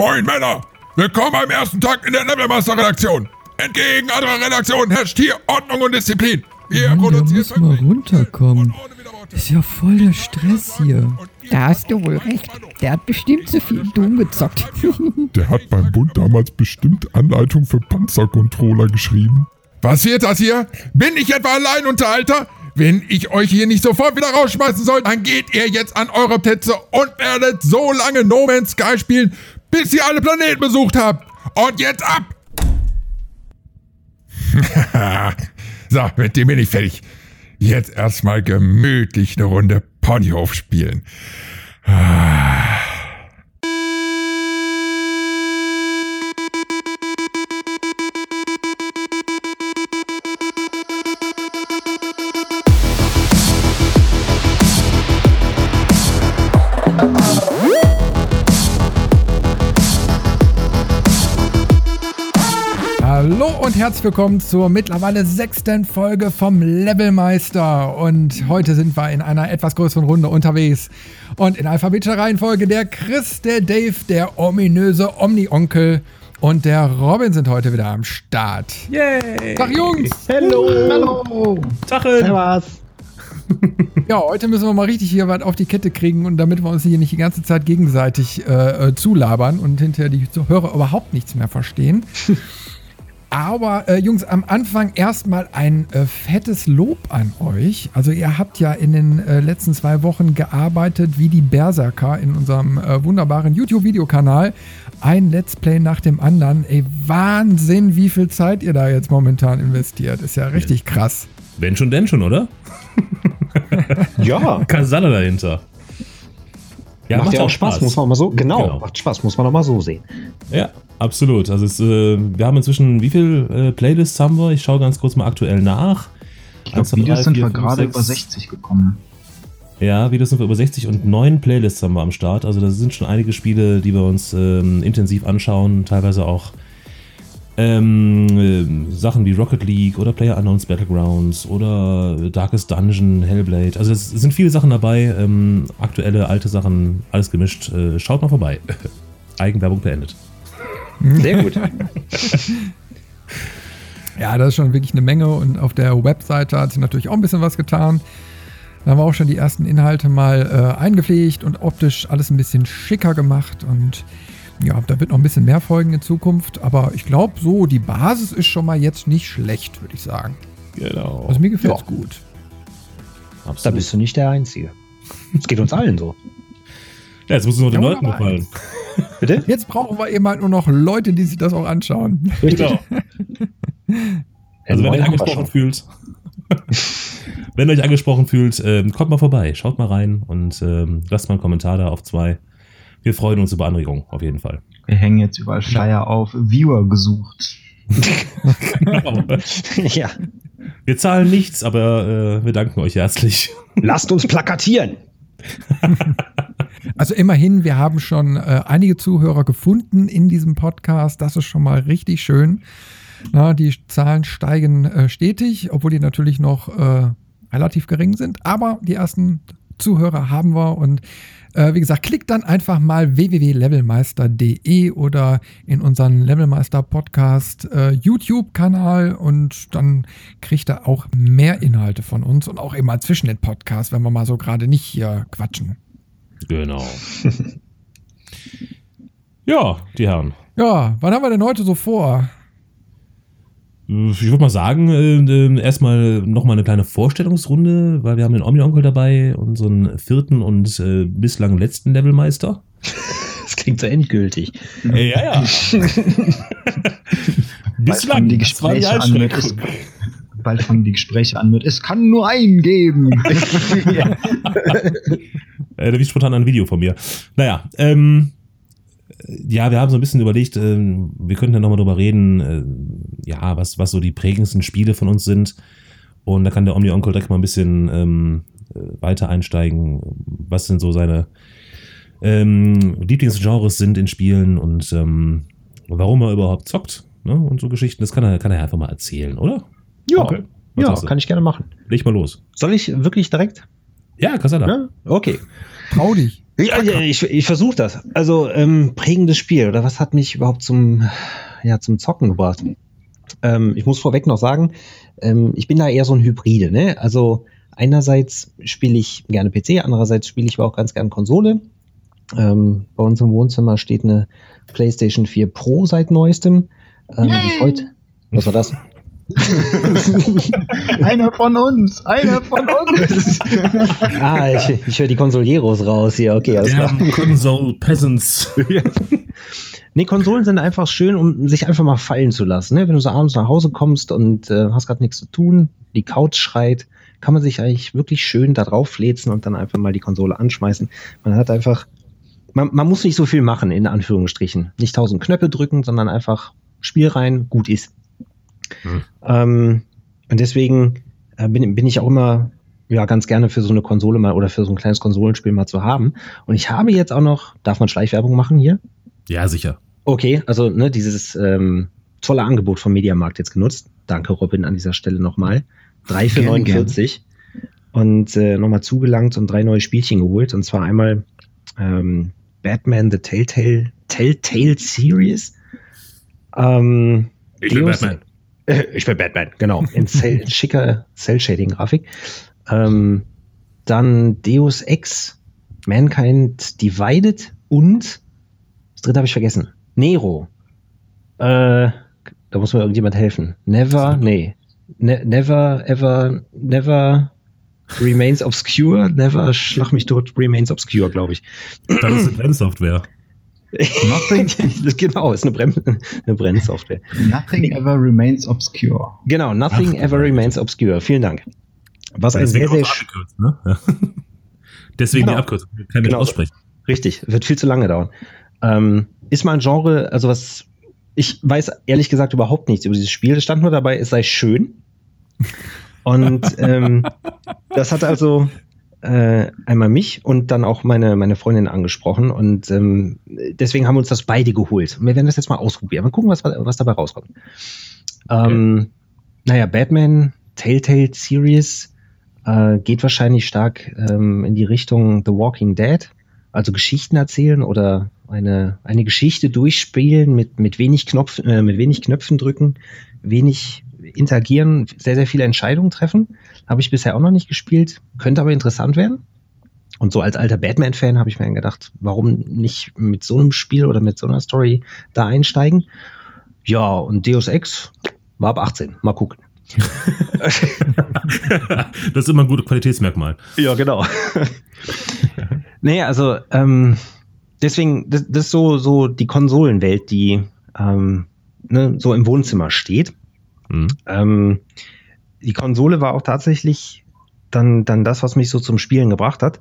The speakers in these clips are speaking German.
Moin Männer! Willkommen am ersten Tag in der Levelmaster-Redaktion! Entgegen anderer Redaktionen herrscht hier Ordnung und Disziplin! Wir Mann, produzieren muss mal runterkommen. Ist ja voll der Stress hier. Da hast du wohl recht. Der hat bestimmt zu viel Doom gezockt. Der hat beim Bund damals bestimmt Anleitung für Panzercontroller geschrieben. Was wird das hier? Bin ich etwa Alleinunterhalter? Wenn ich euch hier nicht sofort wieder rausschmeißen soll, dann geht ihr jetzt an eure Plätze und werdet so lange No Man's Sky spielen, bis ihr alle Planeten besucht habt. Und jetzt ab! so, mit dem bin ich fertig. Jetzt erstmal gemütlich eine Runde Ponyhof spielen. Hallo herzlich willkommen zur mittlerweile sechsten Folge vom Levelmeister. Und heute sind wir in einer etwas größeren Runde unterwegs. Und in alphabetischer Reihenfolge der Chris, der Dave, der ominöse Omni-Onkel und der Robin sind heute wieder am Start. Yay! Tag Jungs! Hallo! Hallo! Tacheln! Servus. Ja, heute müssen wir mal richtig hier was auf die Kette kriegen und damit wir uns hier nicht die ganze Zeit gegenseitig äh, äh, zulabern und hinterher die Hörer überhaupt nichts mehr verstehen. Aber äh, Jungs, am Anfang erstmal ein äh, fettes Lob an euch. Also ihr habt ja in den äh, letzten zwei Wochen gearbeitet wie die Berserker in unserem äh, wunderbaren YouTube-Videokanal. Ein Let's Play nach dem anderen. Ey, Wahnsinn, wie viel Zeit ihr da jetzt momentan investiert. Ist ja richtig krass. Wenn schon, denn schon, oder? Ja, Kasala dahinter. macht ja auch Spaß, muss man mal so. Genau, Genau. macht Spaß, muss man auch mal so sehen. Ja, absolut. Also es, äh, wir haben inzwischen, wie viel äh, Playlists haben wir? Ich schaue ganz kurz mal aktuell nach. Ich glaube, Videos sind wir gerade über 60 gekommen. Ja, Videos sind wir über 60 und neun Playlists haben wir am Start. Also das sind schon einige Spiele, die wir uns ähm, intensiv anschauen. Teilweise auch ähm, ähm, Sachen wie Rocket League oder PlayerUnknown's Battlegrounds oder Darkest Dungeon, Hellblade. Also es sind viele Sachen dabei. Ähm, aktuelle, alte Sachen, alles gemischt. Äh, schaut mal vorbei. Eigenwerbung beendet. Sehr gut. Ja, das ist schon wirklich eine Menge und auf der Webseite hat sich natürlich auch ein bisschen was getan. Da haben wir auch schon die ersten Inhalte mal äh, eingepflegt und optisch alles ein bisschen schicker gemacht und ja, da wird noch ein bisschen mehr folgen in Zukunft, aber ich glaube so, die Basis ist schon mal jetzt nicht schlecht, würde ich sagen. Genau. Also mir gefällt es Ja. gut. Absolut. Da bist du nicht der Einzige. Es geht uns allen so. ja, jetzt muss es nur den Ja, Leuten gefallen. Bitte? Jetzt brauchen wir eben halt nur noch Leute, die sich das auch anschauen. Richtig. Genau. Also wenn ihr angesprochen fühlt, wenn ihr euch angesprochen fühlt, ähm, kommt mal vorbei, schaut mal rein und ähm, lasst mal einen Kommentar da auf zwei. Wir freuen uns über Anregungen, auf jeden Fall. Wir hängen jetzt überall Schleier auf. Viewer gesucht. ja. Wir zahlen nichts, aber äh, wir danken euch herzlich. Lasst uns plakatieren. Also immerhin, wir haben schon äh, einige Zuhörer gefunden in diesem Podcast. Das ist schon mal richtig schön. Na, die Zahlen steigen äh, stetig, obwohl die natürlich noch äh, relativ gering sind. Aber die ersten Zuhörer haben wir und äh, wie gesagt, klickt dann einfach mal www.levelmeister.de oder in unseren Levelmeister Podcast äh, YouTube-Kanal und dann kriegt ihr auch mehr Inhalte von uns und auch immer zwischen den Podcasts, wenn wir mal so gerade nicht hier quatschen. Genau. ja, die Herren. Ja, was haben wir denn heute so vor? Ich würde mal sagen, äh, äh, erstmal nochmal eine kleine Vorstellungsrunde, weil wir haben den Omni-Onkel dabei, unseren vierten und äh, bislang letzten Levelmeister. Das klingt so endgültig. Äh, ja, ja. Bald fangen die das war die Gespräche an mit, es, Einschränkung. bald fangen die Gespräche an mit, es kann nur einen geben. Äh, wie spontan ein Video von mir. Naja, ähm, ja, wir haben so ein bisschen überlegt, ähm, wir könnten ja nochmal drüber reden, äh, ja, was, was so die prägendsten Spiele von uns sind. Und da kann der Omni-Onkel direkt mal ein bisschen ähm, äh, weiter einsteigen. Was sind so seine ähm, Lieblingsgenres sind in Spielen und ähm, warum er überhaupt zockt. Ne? Und so Geschichten, das kann er, kann er einfach mal erzählen, oder? Ja, Okay. Ja kann ich gerne machen. Leg mal los. Soll ich wirklich direkt? Ja, Kasada. Ja? Okay. Trau dich. Ja, ja ich, ich versuche das. Also ähm, prägendes Spiel oder was hat mich überhaupt zum, ja, zum Zocken gebracht? Ähm, ich muss vorweg noch sagen, ähm, ich bin da eher so ein Hybride. Ne? Also einerseits spiele ich gerne PC, andererseits spiele ich aber auch ganz gerne Konsole. Ähm, bei uns im Wohnzimmer steht eine PlayStation 4 Pro seit neuestem. Ähm, die heute, was war das? einer von uns, einer von uns. ah, ich, ich höre die Konsolieros raus hier. Okay, alles klar. Console Peasants. nee, Konsolen sind einfach schön, um sich einfach mal fallen zu lassen. Ne? Wenn du so abends nach Hause kommst und äh, hast gerade nichts zu tun, die Couch schreit, kann man sich eigentlich wirklich schön da drauf fläzen und dann einfach mal die Konsole anschmeißen. Man hat einfach, man, man muss nicht so viel machen, in Anführungsstrichen. Nicht tausend Knöpfe drücken, sondern einfach Spiel rein, gut ist. Hm. Ähm, und deswegen äh, bin, bin ich auch immer ja ganz gerne für so eine Konsole mal oder für so ein kleines Konsolenspiel mal zu haben. Und ich habe jetzt auch noch, darf man Schleichwerbung machen hier? Ja, sicher. Okay, also ne, dieses ähm, tolle Angebot vom Mediamarkt jetzt genutzt. Danke, Robin, an dieser Stelle nochmal. 3 für 49. Und äh, nochmal zugelangt und drei neue Spielchen geholt. Und zwar einmal ähm, Batman The Telltale, Telltale Series. Ähm, ich bin Batman. ich bin Batman, genau. In Cell, schicker Cell-Shading-Grafik. Ähm, dann Deus Ex, Mankind Divided und das dritte habe ich vergessen. Nero. Äh, da muss mir irgendjemand helfen. Never, nee. Ne never, ever, never remains obscure. Never, schlag mich tot, remains obscure, glaube ich. Das ist eine Brennsoftware. Nothing, genau, ist eine, Brenn eine Brennsoftware. Nothing ever remains obscure. Genau, nothing Ach, ever remains obscure. Vielen Dank. Was ein sehr, sehr ne? ja. Deswegen genau. die Abkürzung. Kann genau. aussprechen. Richtig, wird viel zu lange dauern. Ähm, ist mal ein Genre, also was ich weiß ehrlich gesagt überhaupt nichts über dieses Spiel. Es stand nur dabei, es sei schön. Und ähm, das hat also äh, einmal mich und dann auch meine, meine Freundin angesprochen. Und ähm, deswegen haben wir uns das beide geholt. Und wir werden das jetzt mal ausprobieren. Mal gucken, was, was dabei rauskommt. Okay. Ähm, naja, Batman Telltale Series äh, geht wahrscheinlich stark ähm, in die Richtung The Walking Dead. Also Geschichten erzählen oder eine, eine Geschichte durchspielen mit, mit, wenig Knopf, äh, mit wenig Knöpfen drücken, wenig interagieren, sehr, sehr viele Entscheidungen treffen. Habe ich bisher auch noch nicht gespielt, könnte aber interessant werden. Und so als alter Batman-Fan habe ich mir gedacht, warum nicht mit so einem Spiel oder mit so einer Story da einsteigen? Ja, und Deus Ex war ab 18. Mal gucken. das ist immer ein gutes Qualitätsmerkmal. Ja, genau. nee, also ähm, deswegen, das, das, ist so, so die Konsolenwelt, die ähm, ne, so im Wohnzimmer steht. Mhm. Ähm, die Konsole war auch tatsächlich dann, dann das, was mich so zum Spielen gebracht hat.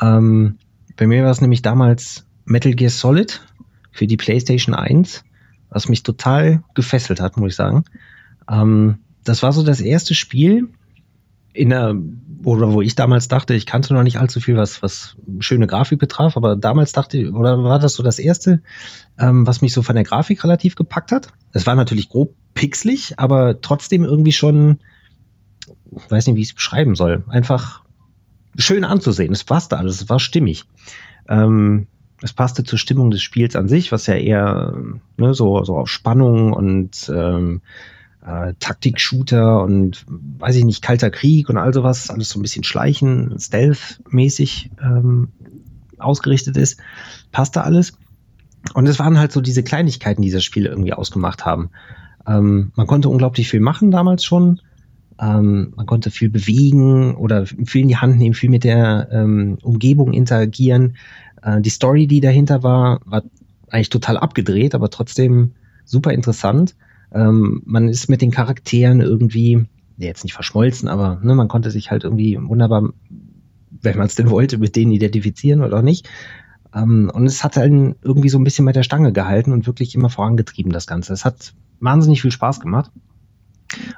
Ähm, bei mir war es nämlich damals Metal Gear Solid für die PlayStation 1, was mich total gefesselt hat, muss ich sagen. Ähm, das war so das erste Spiel in der, oder wo ich damals dachte, ich kannte noch nicht allzu viel, was, was schöne Grafik betraf, aber damals dachte ich, oder war das so das erste, ähm, was mich so von der Grafik relativ gepackt hat? Es war natürlich grob pixelig, aber trotzdem irgendwie schon, weiß nicht, wie ich es beschreiben soll, einfach schön anzusehen. Es passte alles, es war stimmig. Ähm, es passte zur Stimmung des Spiels an sich, was ja eher ne, so, so auf Spannung und ähm, äh, Taktik-Shooter und weiß ich nicht, Kalter Krieg und all sowas, alles so ein bisschen Schleichen, Stealth-mäßig ähm, ausgerichtet ist, passte alles. Und es waren halt so diese Kleinigkeiten, die das Spiel irgendwie ausgemacht haben. Ähm, man konnte unglaublich viel machen damals schon. Ähm, man konnte viel bewegen oder viel in die Hand nehmen, viel mit der ähm, Umgebung interagieren. Äh, die Story, die dahinter war, war eigentlich total abgedreht, aber trotzdem super interessant. Ähm, man ist mit den Charakteren irgendwie, jetzt nicht verschmolzen, aber ne, man konnte sich halt irgendwie wunderbar, wenn man es denn wollte, mit denen identifizieren oder auch nicht. Ähm, und es hat dann irgendwie so ein bisschen mit der Stange gehalten und wirklich immer vorangetrieben, das Ganze. Es hat wahnsinnig viel Spaß gemacht.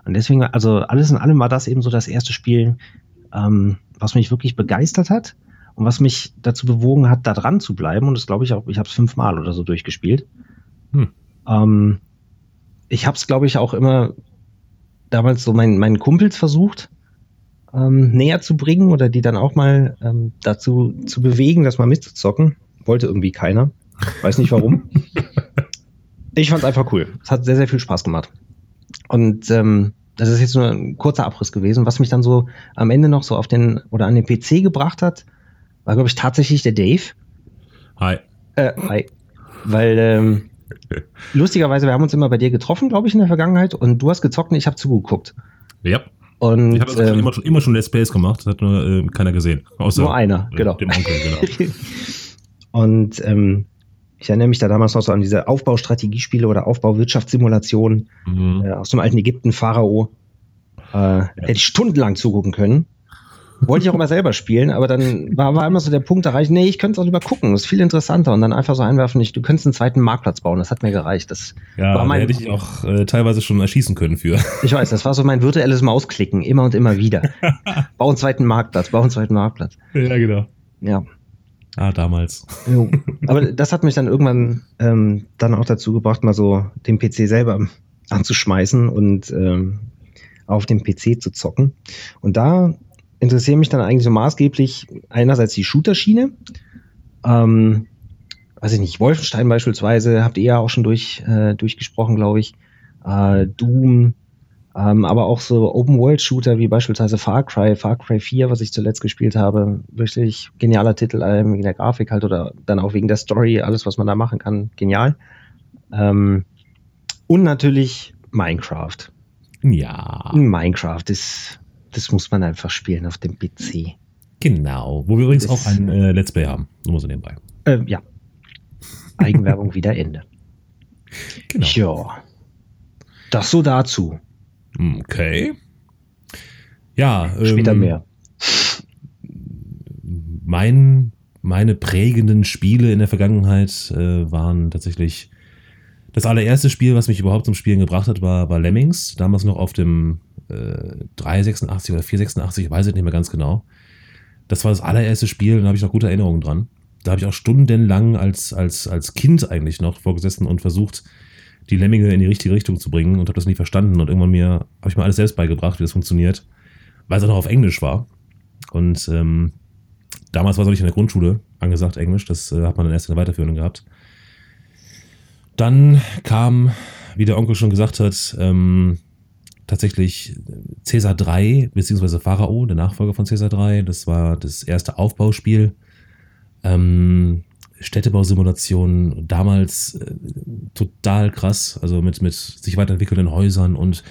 Und deswegen, also alles in allem war das eben so das erste Spiel, ähm, was mich wirklich begeistert hat und was mich dazu bewogen hat, da dran zu bleiben. Und das glaube ich auch, ich habe es fünfmal oder so durchgespielt. Hm. Ähm, ich habe es, glaube ich, auch immer damals so meinen, meinen Kumpels versucht. ähm, näher zu bringen oder die dann auch mal ähm, dazu zu bewegen, das mal mitzuzocken. Wollte irgendwie keiner. Weiß nicht warum. ich fand es einfach cool. Es hat sehr, sehr viel Spaß gemacht. Und ähm, das ist jetzt nur ein kurzer Abriss gewesen. Was mich dann so am Ende noch so auf den oder an den PC gebracht hat, war, glaube ich, tatsächlich der Dave. Hi. Äh, hi. Weil ähm, lustigerweise, wir haben uns immer bei dir getroffen, glaube ich, in der Vergangenheit und du hast gezockt und ich habe zugeguckt. Ja. Und Ich habe also ähm, immer, schon, immer schon Let's Plays gemacht, das hat nur äh, keiner gesehen. Außer nur einer, äh, genau. dem Onkel, genau. und ähm, ich erinnere mich da damals noch so an diese Aufbaustrategiespiele oder Aufbauwirtschaftssimulationen Mhm. äh, aus dem alten Ägypten, Pharao. Äh, Hätte ich stundenlang zugucken können. Wollte ich auch immer selber spielen, aber dann war, war immer so der Punkt erreicht, nee, ich könnte es auch lieber gucken, das ist viel interessanter und dann einfach so einwerfen, ich, du könntest einen zweiten Marktplatz bauen, das hat mir gereicht. Das Ja, war da mein, hätte ich auch äh, teilweise schon erschießen können für. ich weiß, das war so mein virtuelles Mausklicken, immer und immer wieder. bau einen zweiten Marktplatz, bau einen zweiten Marktplatz. ja, genau. Ja, Ah, damals. Jo. Aber das hat mich dann irgendwann ähm, dann auch dazu gebracht, mal so den PC selber anzuschmeißen und ähm, auf dem PC zu zocken. Und da interessieren mich dann eigentlich so maßgeblich einerseits die Shooter-Schiene. Ähm, weiß ich nicht, Wolfenstein beispielsweise, habt ihr ja auch schon durch, äh, durchgesprochen, glaube ich. Äh, Doom, ähm, aber auch so Open-World-Shooter wie beispielsweise Far Cry, Far Cry 4, was ich zuletzt gespielt habe. Wirklich genialer Titel, allein wegen der Grafik halt oder dann auch wegen der Story, alles, was man da machen kann, genial. Ähm, und natürlich Minecraft. Ja, Minecraft ist, das muss man einfach spielen auf dem PC. genau. Wo wir übrigens Das- auch ein äh, Let's Play haben. Nur so nebenbei. Äh, ja. Eigenwerbung wieder Ende. Genau. Ja. Das so dazu. Okay. Ja, Später ähm, mehr. Mein, meine prägenden Spiele in der Vergangenheit äh, waren tatsächlich das allererste Spiel, was mich überhaupt zum Spielen gebracht hat, war, war Lemmings. Damals noch auf dem äh, 386 oder 486, ich weiß es nicht mehr ganz genau. Das war das allererste Spiel, da habe ich noch gute Erinnerungen dran. Da habe ich auch stundenlang als, als, als Kind eigentlich noch vorgesessen und versucht, die Lemminge in die richtige Richtung zu bringen und habe das nie verstanden. Und irgendwann mir habe ich mir alles selbst beigebracht, wie das funktioniert, weil es auch noch auf Englisch war. Und ähm, damals war es auch nicht in der Grundschule angesagt, Englisch. Das äh, hat man dann erst in der Weiterführung gehabt. Dann kam, wie der Onkel schon gesagt hat, ähm, tatsächlich Caesar 3, beziehungsweise Pharao, der Nachfolger von Caesar 3. Das war das erste Aufbauspiel. Ähm, Städtebausimulation, damals äh, total krass, also mit, mit sich weiterentwickelnden Häusern und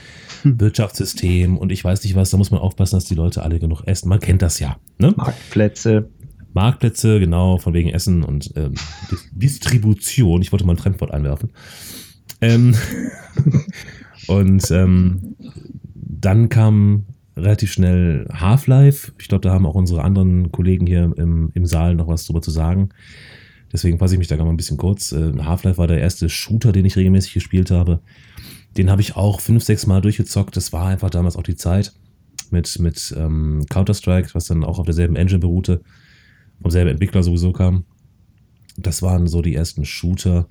Wirtschaftssystem und ich weiß nicht was, da muss man aufpassen, dass die Leute alle genug essen. Man kennt das ja. Ne? Marktplätze. Marktplätze, genau, von wegen Essen und ähm, Dis- Distribution. Ich wollte mal ein Fremdwort einwerfen. Ähm, und ähm, dann kam relativ schnell Half-Life. Ich glaube, da haben auch unsere anderen Kollegen hier im, im Saal noch was drüber zu sagen. Deswegen fasse ich mich da gerade mal ein bisschen kurz. Äh, Half-Life war der erste Shooter, den ich regelmäßig gespielt habe. Den habe ich auch fünf, sechs Mal durchgezockt. Das war einfach damals auch die Zeit mit, mit ähm, Counter-Strike, was dann auch auf derselben Engine beruhte, vom selben Entwickler sowieso kam. Das waren so die ersten Shooter.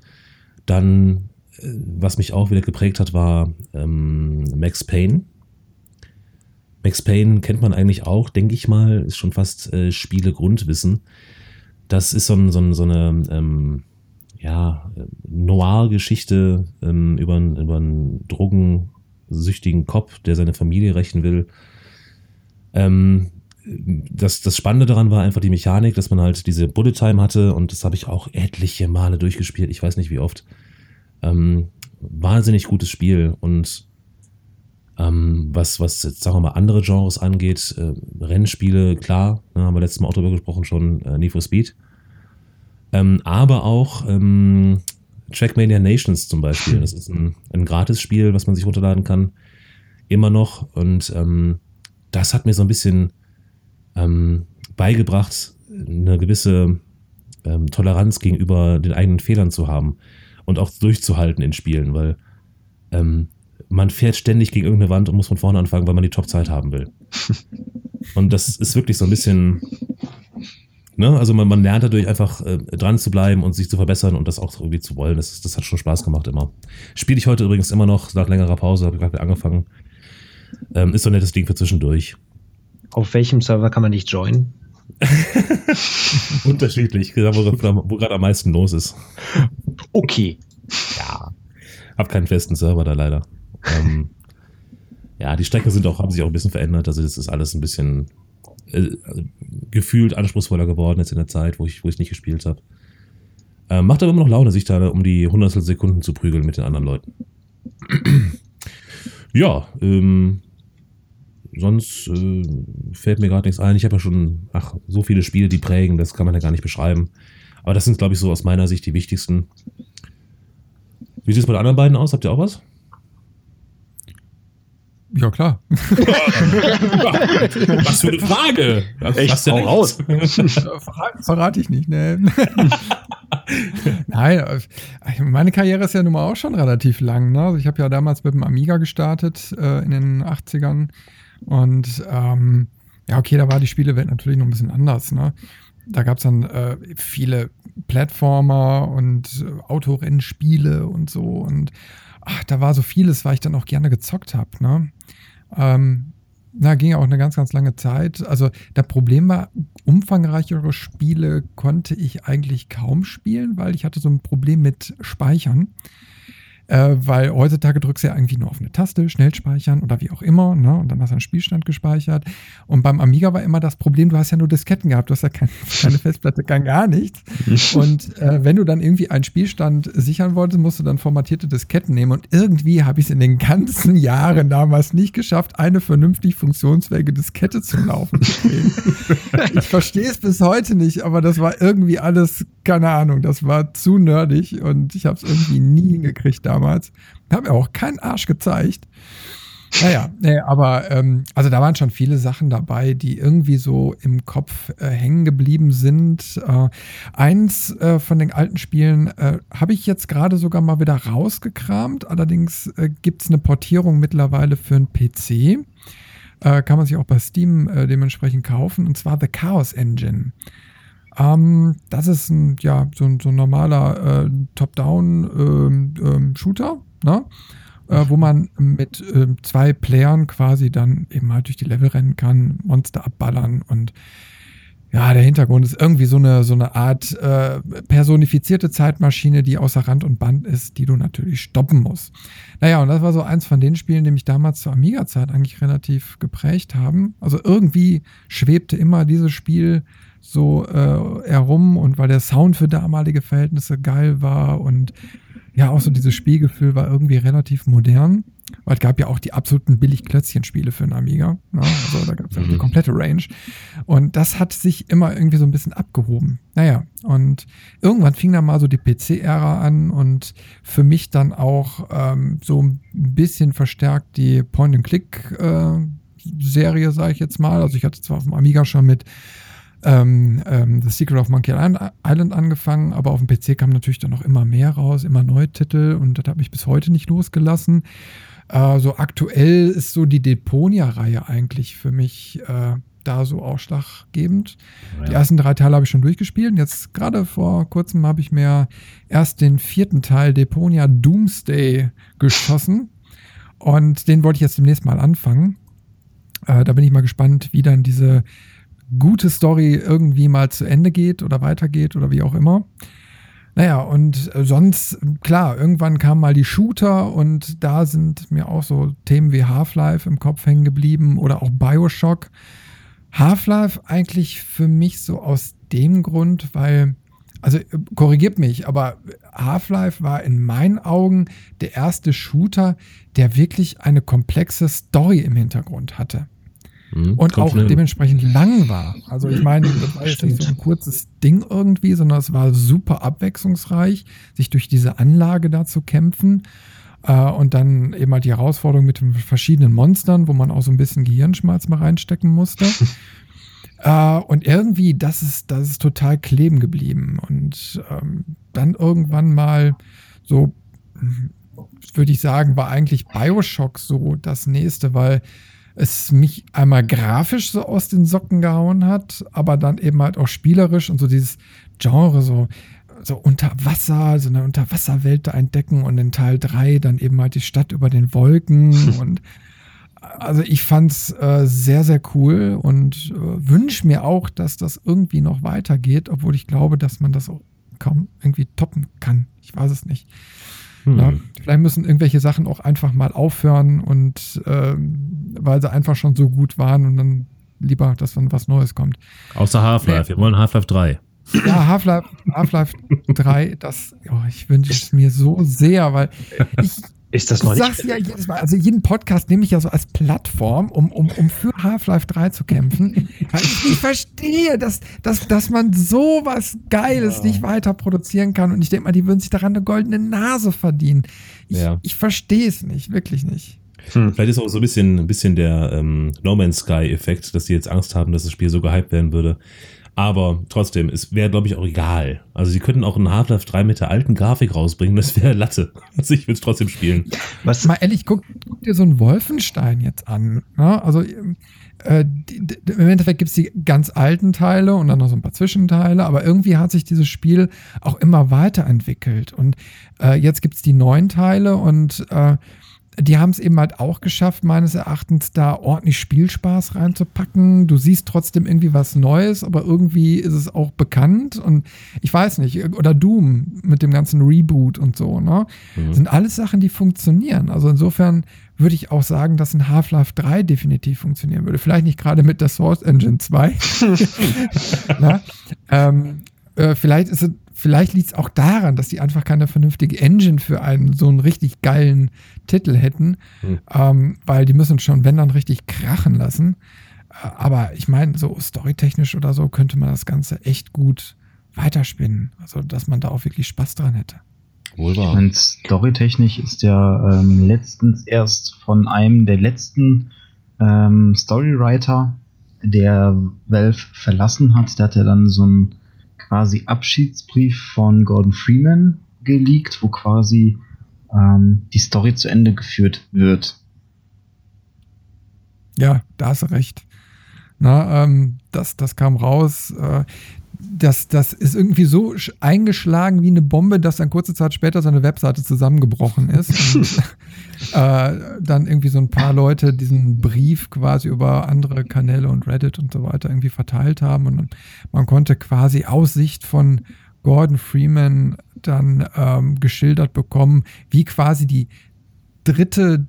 Dann, äh, was mich auch wieder geprägt hat, war ähm, Max Payne. Max Payne kennt man eigentlich auch, denke ich mal, ist schon fast äh, Spiele-Grundwissen. Das ist so, ein, so, ein, so eine ähm, ja, Noir-Geschichte ähm, über, einen- über einen drogensüchtigen Cop, der seine Familie rächen will. Ähm, das, das Spannende daran war einfach die Mechanik, dass man halt diese Bullet Time hatte und das habe ich auch etliche Male durchgespielt, ich weiß nicht wie oft. Ähm, wahnsinnig gutes Spiel und ähm, was, was jetzt, sagen wir mal, andere Genres angeht, äh, Rennspiele, klar, ne, haben wir letztes Mal auch drüber gesprochen schon, äh, Need for Speed. Ähm, aber auch ähm, Trackmania Nations zum Beispiel. Das ist ein, ein Gratis-Spiel, was man sich runterladen kann. Immer noch. Und ähm, das hat mir so ein bisschen ähm, beigebracht, eine gewisse ähm, Toleranz gegenüber den eigenen Fehlern zu haben und auch durchzuhalten in Spielen, weil ähm, man fährt ständig gegen irgendeine Wand und muss von vorne anfangen, weil man die Top-Zeit haben will. Und das ist wirklich so ein bisschen, ne, also man, man lernt dadurch einfach äh, dran zu bleiben und sich zu verbessern und das auch irgendwie zu wollen. Das, das hat schon Spaß gemacht immer. Spiele ich heute übrigens immer noch nach längerer Pause, habe ich gerade wieder angefangen. Ähm, ist so ein nettes Ding für zwischendurch. Auf welchem Server kann man nicht joinen? Unterschiedlich, genau, wo, wo gerade am meisten los ist. Okay. Ja. Hab keinen festen Server da leider. Ähm, ja, die Strecken sind auch, haben sich auch ein bisschen verändert. Also das ist alles ein bisschen äh, gefühlt anspruchsvoller geworden jetzt in der Zeit, wo ich, wo ich nicht gespielt habe. Ähm, macht aber immer noch Laune, sich da um die hundertstel Sekunden zu prügeln mit den anderen Leuten. ja, ähm, sonst äh, fällt mir gerade nichts ein. Ich habe ja schon, ach, so viele Spiele, die prägen, das kann man ja gar nicht beschreiben. Aber das sind, glaube ich, so aus meiner Sicht die wichtigsten. Wie sieht es bei den anderen beiden aus? Habt ihr auch was? Ja, klar. was für eine Frage! Das, Echt? Hau raus. Verrate, verrate ich nicht, ne? Nein, äh, meine Karriere ist ja nun mal auch schon relativ lang. Ne? Also ich habe ja damals mit dem Amiga gestartet äh, in den 80ern. Und ähm, ja, okay, da war die Spielewelt natürlich noch ein bisschen anders. Ne? Da gab es dann äh, viele Plattformer und äh, Autorennspiele und so. Und ach, da war so vieles, weil ich dann auch gerne gezockt habe. Ne? Ähm, na, ging ja auch eine ganz, ganz lange Zeit. Also, das Problem war, umfangreichere Spiele konnte ich eigentlich kaum spielen, weil ich hatte so ein Problem mit Speichern. Äh, weil heutzutage drückst du ja irgendwie nur auf eine Taste, schnell speichern oder wie auch immer, ne? Und dann hast du einen Spielstand gespeichert. Und beim Amiga war immer das Problem, du hast ja nur Disketten gehabt, du hast ja kein, keine Festplatte, kein gar nichts. Und äh, wenn du dann irgendwie einen Spielstand sichern wolltest, musst du dann formatierte Disketten nehmen. Und irgendwie habe ich es in den ganzen Jahren damals nicht geschafft, eine vernünftig funktionsfähige Diskette zum Laufen zu kriegen. ich verstehe es bis heute nicht, aber das war irgendwie alles, keine Ahnung, das war zu nerdig und ich habe es irgendwie nie hingekriegt damals. Habe mir auch keinen Arsch gezeigt. Naja, nee, aber ähm, also da waren schon viele Sachen dabei, die irgendwie so im Kopf äh, hängen geblieben sind. Äh, eins äh, von den alten Spielen äh, habe ich jetzt gerade sogar mal wieder rausgekramt. Allerdings äh, gibt es eine Portierung mittlerweile für einen PC. Äh, kann man sich auch bei Steam äh, dementsprechend kaufen. Und zwar The Chaos Engine. Ähm, das ist ein, ja, so, ein- so ein normaler äh, Top-Down-Shooter, ne? äh, wo man mit äh, zwei Playern quasi dann eben halt durch die Level rennen kann, Monster abballern und ja, der Hintergrund ist irgendwie so eine, so eine Art äh, personifizierte Zeitmaschine, die außer Rand und Band ist, die du natürlich stoppen musst. Naja, und das war so eins von den Spielen, die mich damals zur Amiga-Zeit eigentlich relativ geprägt haben. Also irgendwie schwebte immer dieses Spiel so äh, herum und weil der Sound für damalige Verhältnisse geil war und ja, auch so dieses Spielgefühl war irgendwie relativ modern. Weil es gab ja auch die absoluten Billig-Klötzchen-Spiele für einen Amiga. Ne? Also da gab es ja die komplette Range. Und das hat sich immer irgendwie so ein bisschen abgehoben. Naja, und irgendwann fing dann mal so die PC-Ära an und für mich dann auch ähm, so ein bisschen verstärkt die Point-and-Click-Serie, sage ich jetzt mal. Also ich hatte zwar auf dem Amiga schon mit ähm, ähm, The Secret of Monkey Island angefangen, aber auf dem PC kam natürlich dann noch immer mehr raus, immer neue Titel und das hat mich bis heute nicht losgelassen. Äh, so aktuell ist so die Deponia-Reihe eigentlich für mich äh, da so ausschlaggebend. Die ersten drei Teile habe ich schon durchgespielt. Und Jetzt gerade vor kurzem habe ich mir erst den vierten Teil Deponia Doomsday geschossen. Und den wollte ich jetzt demnächst mal anfangen. Äh, da bin ich mal gespannt, wie dann diese gute Story irgendwie mal zu Ende geht oder weitergeht oder wie auch immer. Naja, und sonst, klar, irgendwann kamen mal die Shooter und da sind mir auch so Themen wie Half-Life im Kopf hängen geblieben oder auch Bioshock. Half-Life eigentlich für mich so aus dem Grund, weil, also korrigiert mich, aber Half-Life war in meinen Augen der erste Shooter, der wirklich eine komplexe Story im Hintergrund hatte Mhm, und auch dementsprechend lang war. Also ich meine, das war jetzt nicht so ein kurzes Ding irgendwie, sondern es war super abwechslungsreich, sich durch diese Anlage da zu kämpfen. Äh, und dann eben halt die Herausforderung mit den verschiedenen Monstern, wo man auch so ein bisschen Gehirnschmalz mal reinstecken musste. äh, und irgendwie, das ist, das ist total kleben geblieben. Und ähm, dann irgendwann mal so, hm, würde ich sagen, war eigentlich Bioshock so das nächste, weil es mich einmal grafisch so aus den Socken gehauen hat, aber dann eben halt auch spielerisch und so dieses Genre so, so unter Wasser, so eine Unterwasserwelt da entdecken und in Teil 3 dann eben halt die Stadt über den Wolken und also ich fand's äh, sehr, sehr cool und äh, wünsche mir auch, dass das irgendwie noch weitergeht, obwohl ich glaube, dass man das auch kaum irgendwie toppen kann. Ich weiß es nicht. Hm. Ja, vielleicht müssen irgendwelche Sachen auch einfach mal aufhören und ähm, weil sie einfach schon so gut waren und dann lieber, dass dann was Neues kommt. Außer Half-Life. Wir wollen Half-Life 3. Ja, Half-Life Half 3, das, oh, ich wünsche es mir so sehr, weil ich, Ist das ich noch sag's nicht? ja jedes Mal, also jeden Podcast nehme ich ja so als Plattform, um, um, um für Half-Life 3 zu kämpfen. Weil ich nicht verstehe, dass, dass, dass man sowas Geiles nicht weiter produzieren kann. Und ich denke mal, die würden sich daran eine goldene Nase verdienen. Ich, Ja. ich verstehe es nicht, wirklich nicht. Vielleicht ist auch so ein bisschen, ein bisschen der ähm, No Man's Sky-Effekt, dass die jetzt Angst haben, dass das Spiel so gehypt werden würde. Aber trotzdem, es wäre, glaube ich, auch egal. Also sie könnten auch ein Half-Life 3 mit der alten Grafik rausbringen, das wäre Latte. Also ich würde es trotzdem spielen. Was? Mal ehrlich, guck, guck dir so einen Wolfenstein jetzt an. Ne? Also äh, die, die, im Endeffekt gibt es die ganz alten Teile und dann noch so ein paar Zwischenteile, aber irgendwie hat sich dieses Spiel auch immer weiterentwickelt. Und äh, jetzt gibt es die neuen Teile und äh, die haben es eben halt auch geschafft, meines Erachtens, da ordentlich Spielspaß reinzupacken. Du siehst trotzdem irgendwie was Neues, aber irgendwie ist es auch bekannt und ich weiß nicht, oder Doom mit dem ganzen Reboot und so, ne? Mhm. Sind alles Sachen, die funktionieren. Also insofern würde ich auch sagen, dass ein Half-Life 3 definitiv funktionieren würde. Vielleicht nicht gerade mit der Source Engine 2. Na? Ähm, äh, vielleicht ist es, vielleicht liegt es auch daran, dass die einfach keine vernünftige Engine für einen so einen richtig geilen Titel hätten, Hm. ähm, weil die müssen schon, wenn dann, richtig krachen lassen. Äh, Aber ich meine, so storytechnisch oder so könnte man das Ganze echt gut weiterspinnen. Also, dass man da auch wirklich Spaß dran hätte. Wohl wahr. Und storytechnisch ist ja ähm, letztens erst von einem der letzten ähm, Storywriter, der Valve verlassen hat, der hat ja dann so einen quasi Abschiedsbrief von Gordon Freeman geleakt, wo quasi ähm, die Story zu Ende geführt wird. Ja, da hast du recht. Na, ähm, das, das kam raus. Äh, das, das ist irgendwie so sch- eingeschlagen wie eine Bombe, dass dann kurze Zeit später seine Webseite zusammengebrochen ist. Und, äh, dann irgendwie so ein paar Leute diesen Brief quasi über andere Kanäle und Reddit und so weiter irgendwie verteilt haben. Und man konnte quasi aus Sicht von Gordon Freeman dann ähm, geschildert bekommen, wie quasi die dritte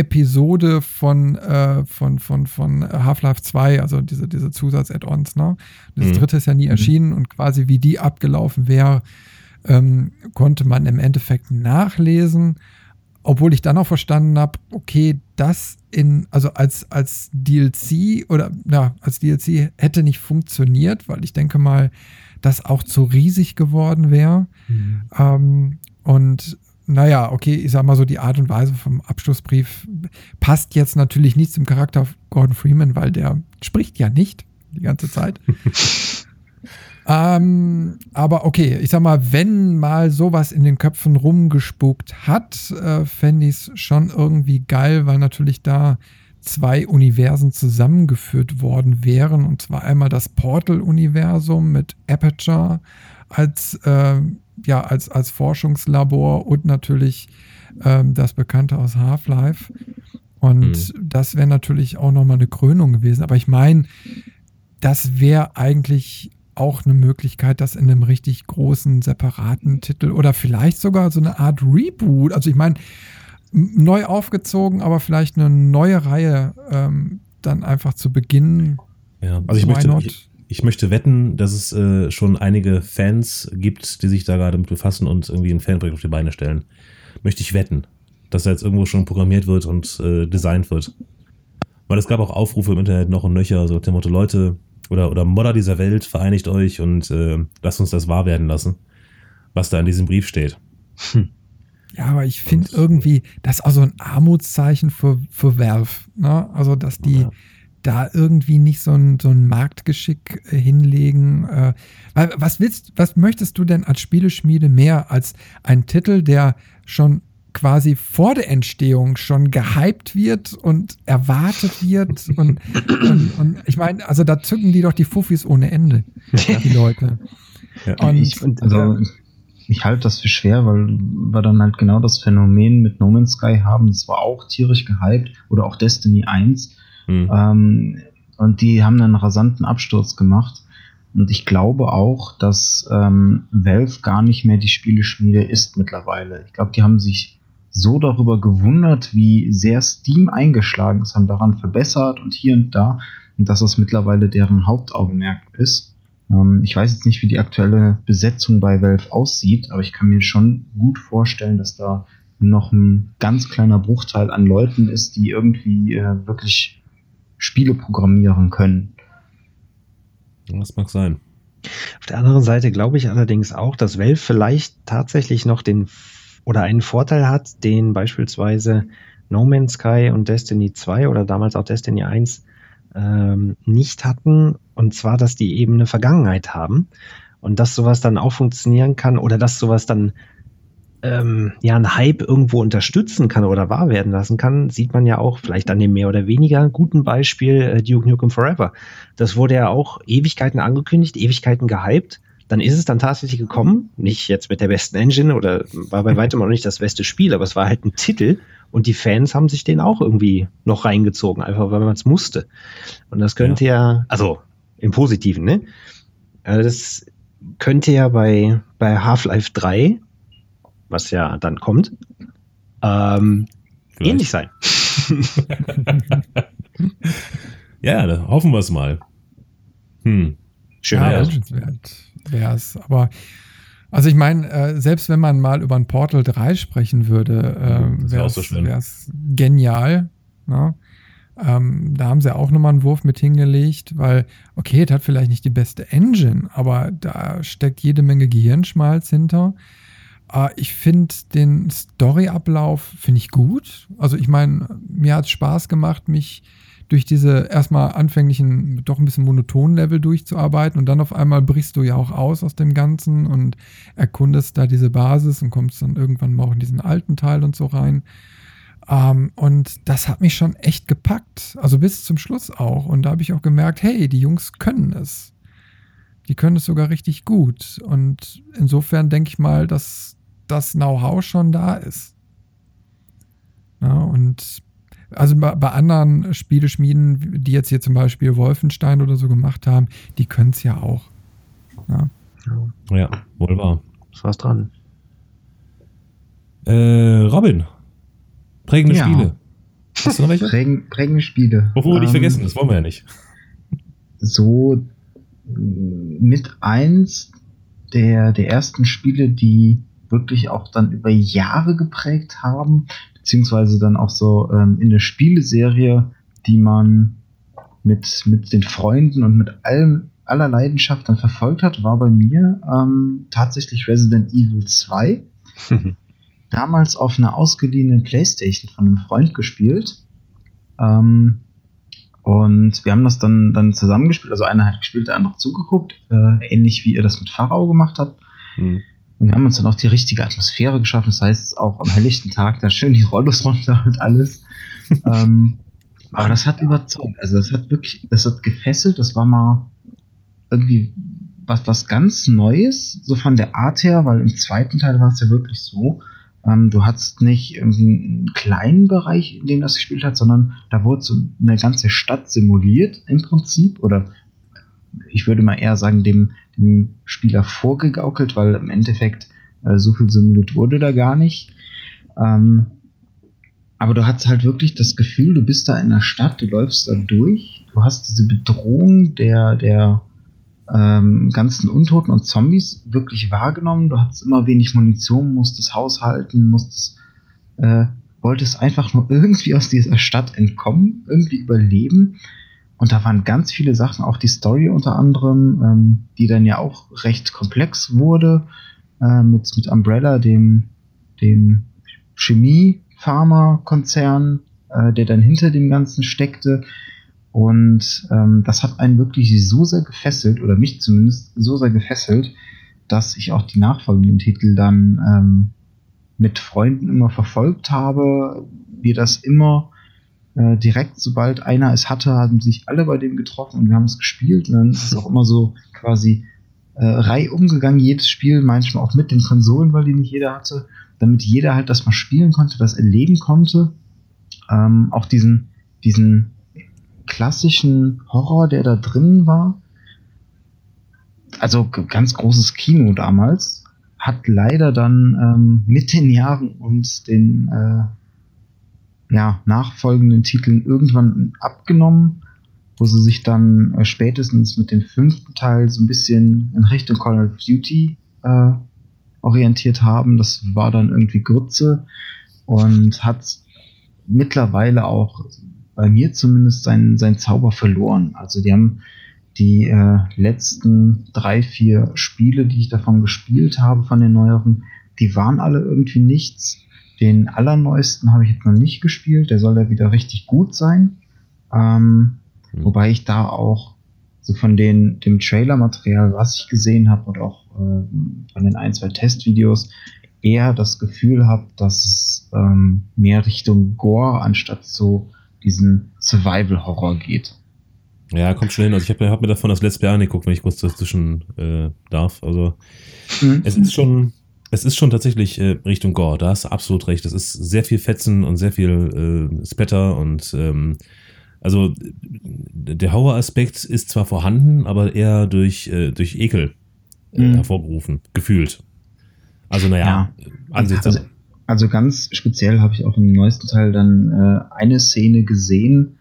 Episode von, äh, von, von, von Half-Life 2, also diese, diese Zusatz-Add-ons. Ne? Das Mhm. dritte ist ja nie erschienen und quasi wie die abgelaufen wäre, ähm, konnte man im Endeffekt nachlesen. Obwohl ich dann auch verstanden habe, okay, das in, also als, als DLC oder ja, als DLC hätte nicht funktioniert, weil ich denke mal, das auch zu riesig geworden wäre. Ähm, und naja, okay, ich sag mal so, die Art und Weise vom Abschlussbrief passt jetzt natürlich nicht zum Charakter Gordon Freeman, weil der spricht ja nicht die ganze Zeit. ähm, aber okay, ich sag mal, wenn mal sowas in den Köpfen rumgespukt hat, äh, fände ich es schon irgendwie geil, weil natürlich da zwei Universen zusammengeführt worden wären. Und zwar einmal das Portal-Universum mit Aperture als, äh, ja, als, als Forschungslabor und natürlich ähm, das Bekannte aus Half-Life. Und das wäre natürlich auch nochmal eine Krönung gewesen. Aber ich meine, das wäre eigentlich auch eine Möglichkeit, das in einem richtig großen, separaten Titel oder vielleicht sogar so eine Art Reboot. Also ich meine, neu aufgezogen, aber vielleicht eine neue Reihe ähm, dann einfach zu beginnen. Ja, also ich Why möchte, ich, ich möchte wetten, dass es äh, schon einige Fans gibt, die sich da gerade mit befassen und irgendwie ein Fanprojekt auf die Beine stellen. Möchte ich wetten, dass da jetzt irgendwo schon programmiert wird und äh, designt wird. Weil es gab auch Aufrufe im Internet noch und nöcher, so dem Motto, Leute oder, oder Modder dieser Welt, vereinigt euch und äh, lasst uns das wahr werden lassen, was da in diesem Brief steht. Ja, aber ich finde irgendwie, das ist auch so ein Armutszeichen für, für Valve. Ne? Also, dass die Ja. Da irgendwie nicht so ein, so ein Marktgeschick äh, hinlegen. Äh, weil, was willst, was möchtest du denn als Spieleschmiede mehr als ein Titel, der schon quasi vor der Entstehung schon gehypt wird und erwartet wird und, und, und ich meine, also da zücken die doch die Fuffis ohne Ende, die Leute. Ja. Und, ich, also, ich halte das für schwer, weil wir dann halt genau das Phänomen mit No Man's Sky haben. Das war auch tierisch gehypt oder auch Destiny 1. Hm. Ähm, und die haben einen rasanten Absturz gemacht. Und ich glaube auch, dass ähm, Valve gar nicht mehr die Spieleschmiede ist mittlerweile. Ich glaube, die haben sich so darüber gewundert, wie sehr Steam eingeschlagen ist, haben daran verbessert und hier und da. Und dass das mittlerweile deren Hauptaugenmerk ist. Ähm, ich weiß jetzt nicht, wie die aktuelle Besetzung bei Valve aussieht, aber ich kann mir schon gut vorstellen, dass da noch ein ganz kleiner Bruchteil an Leuten ist, die irgendwie äh, wirklich Spiele programmieren können. Das mag sein. Auf der anderen Seite glaube ich allerdings auch, dass Valve vielleicht tatsächlich noch den oder einen Vorteil hat, den beispielsweise No Man's Sky und Destiny 2 oder damals auch Destiny 1 ähm, nicht hatten. Und zwar, dass die eben eine Vergangenheit haben und dass sowas dann auch funktionieren kann oder dass sowas dann ähm, ja einen Hype irgendwo unterstützen kann oder wahr werden lassen kann, sieht man ja auch vielleicht an dem mehr oder weniger guten Beispiel äh, Duke Nukem Forever. Das wurde ja auch Ewigkeiten angekündigt, Ewigkeiten gehypt. Dann ist es dann tatsächlich gekommen, nicht jetzt mit der besten Engine oder war bei weitem auch nicht das beste Spiel, aber es war halt ein Titel und die Fans haben sich den auch irgendwie noch reingezogen, einfach weil man es musste. Und das könnte ja. ja, also im Positiven, ne? Also das könnte ja bei, bei Half-Life 3 was ja dann kommt, ähm, ähnlich sein. ja, dann hoffen wir es mal. Hm. Schön ja, wünschenswert wäre es. Aber also ich meine, äh, selbst wenn man mal über ein Portal 3 sprechen würde, äh, wäre es so genial. Ne? Ähm, da haben sie auch nochmal einen Wurf mit hingelegt, weil, okay, es hat vielleicht nicht die beste Engine, aber da steckt jede Menge Gehirnschmalz hinter. Uh, ich finde den Storyablauf finde ich gut. Also ich meine, mir hat es Spaß gemacht, mich durch diese erstmal anfänglichen, doch ein bisschen monotonen Level durchzuarbeiten und dann auf einmal brichst du ja auch aus aus dem Ganzen und erkundest da diese Basis und kommst dann irgendwann mal auch in diesen alten Teil und so rein. Ähm, und das hat mich schon echt gepackt. Also bis zum Schluss auch. Und da habe ich auch gemerkt, hey, die Jungs können es. Die können es sogar richtig gut. Und insofern denke ich mal, dass das Know-how schon da ist. Ja, und also bei, bei, anderen Spieleschmieden, die jetzt hier zum Beispiel Wolfenstein oder so gemacht haben, die können es ja auch. Ja. ja, wohl wahr. Ist was dran. Äh, Robin, prägende ja. Spiele. Hast du noch welche? Prägen, prägende Spiele. Bevor wir ähm, nicht vergessen, das wollen wir ja nicht. So mit eins der, der ersten Spiele, die wirklich auch dann über Jahre geprägt haben, beziehungsweise dann auch so ähm, in der Spieleserie, die man mit, mit den Freunden und mit allem, aller Leidenschaft dann verfolgt hat, war bei mir ähm, tatsächlich Resident Evil 2. Damals auf einer ausgeliehenen Playstation von einem Freund gespielt. Ähm, und wir haben das dann, dann zusammengespielt. Also einer hat gespielt, der andere zugeguckt. Äh, ähnlich wie ihr das mit Pharao gemacht habt. Mhm. Und wir haben uns dann auch die richtige Atmosphäre geschaffen. Das heißt, auch am helllichten Tag da schön die Rollos runter und alles. ähm, aber das hat überzeugt. Also das hat wirklich, das hat gefesselt. Das war mal irgendwie was, was ganz Neues, so von der Art her, weil im zweiten Teil war es ja wirklich so, ähm, du hattest nicht irgendwie einen kleinen Bereich, in dem das gespielt hat, sondern da wurde so eine ganze Stadt simuliert im Prinzip oder ich würde mal eher sagen, dem, dem Spieler vorgegaukelt, weil im Endeffekt äh, so viel simuliert wurde da gar nicht. Ähm, aber du hast halt wirklich das Gefühl, du bist da in der Stadt, du läufst da durch, du hast diese Bedrohung der, der ähm, ganzen Untoten und Zombies wirklich wahrgenommen. Du hattest immer wenig Munition, musstest haushalten, musstest, äh, wolltest einfach nur irgendwie aus dieser Stadt entkommen, irgendwie überleben. Und da waren ganz viele Sachen, auch die Story unter anderem, ähm, die dann ja auch recht komplex wurde, äh, mit, mit Umbrella, dem, dem Chemie-Pharma-Konzern, äh, der dann hinter dem Ganzen steckte. Und ähm, das hat einen wirklich so sehr gefesselt, oder mich zumindest so sehr gefesselt, dass ich auch die nachfolgenden Titel dann ähm, mit Freunden immer verfolgt habe, wir das immer äh, direkt, sobald einer es hatte, haben sich alle bei dem getroffen und wir haben es gespielt. Und dann ist es auch immer so quasi äh, Reihe umgegangen, jedes Spiel, manchmal auch mit den Konsolen, weil die nicht jeder hatte, damit jeder halt das mal spielen konnte, das erleben konnte. Ähm, auch diesen, diesen klassischen Horror, der da drin war. Also ganz großes Kino damals. Hat leider dann ähm, mit den Jahren und den äh, ja, nachfolgenden Titeln irgendwann abgenommen, wo sie sich dann äh, spätestens mit dem fünften Teil so ein bisschen in Richtung Call of Duty äh, orientiert haben. Das war dann irgendwie Grütze und hat mittlerweile auch bei mir zumindest seinen, seinen Zauber verloren. Also die haben die äh, letzten drei, vier Spiele, die ich davon gespielt habe, von den neueren, die waren alle irgendwie nichts. Den allerneuesten habe ich jetzt noch nicht gespielt, der soll ja wieder richtig gut sein. Ähm, Hm. Wobei ich da auch so von den, dem Trailer-Material, was ich gesehen habe und auch äh, von den ein, zwei Testvideos, eher das Gefühl habe, dass es ähm, mehr Richtung Gore anstatt so diesen Survival-Horror geht. Ja, kommt schon hin. Also ich habe hab mir davon das Let's Play angeguckt, wenn ich kurz dazwischen äh, darf. Also Mhm. es ist schon, es ist schon tatsächlich äh, Richtung Gore. Da hast du absolut recht. Es ist sehr viel Fetzen und sehr viel äh, Splatter und ähm, also der Horror-Aspekt ist zwar vorhanden, aber eher durch, äh, durch Ekel äh, Mhm. hervorgerufen, gefühlt. Also naja, Ansichtssache. Also, also ganz speziell habe ich auch im neuesten Teil dann äh, eine Szene gesehen,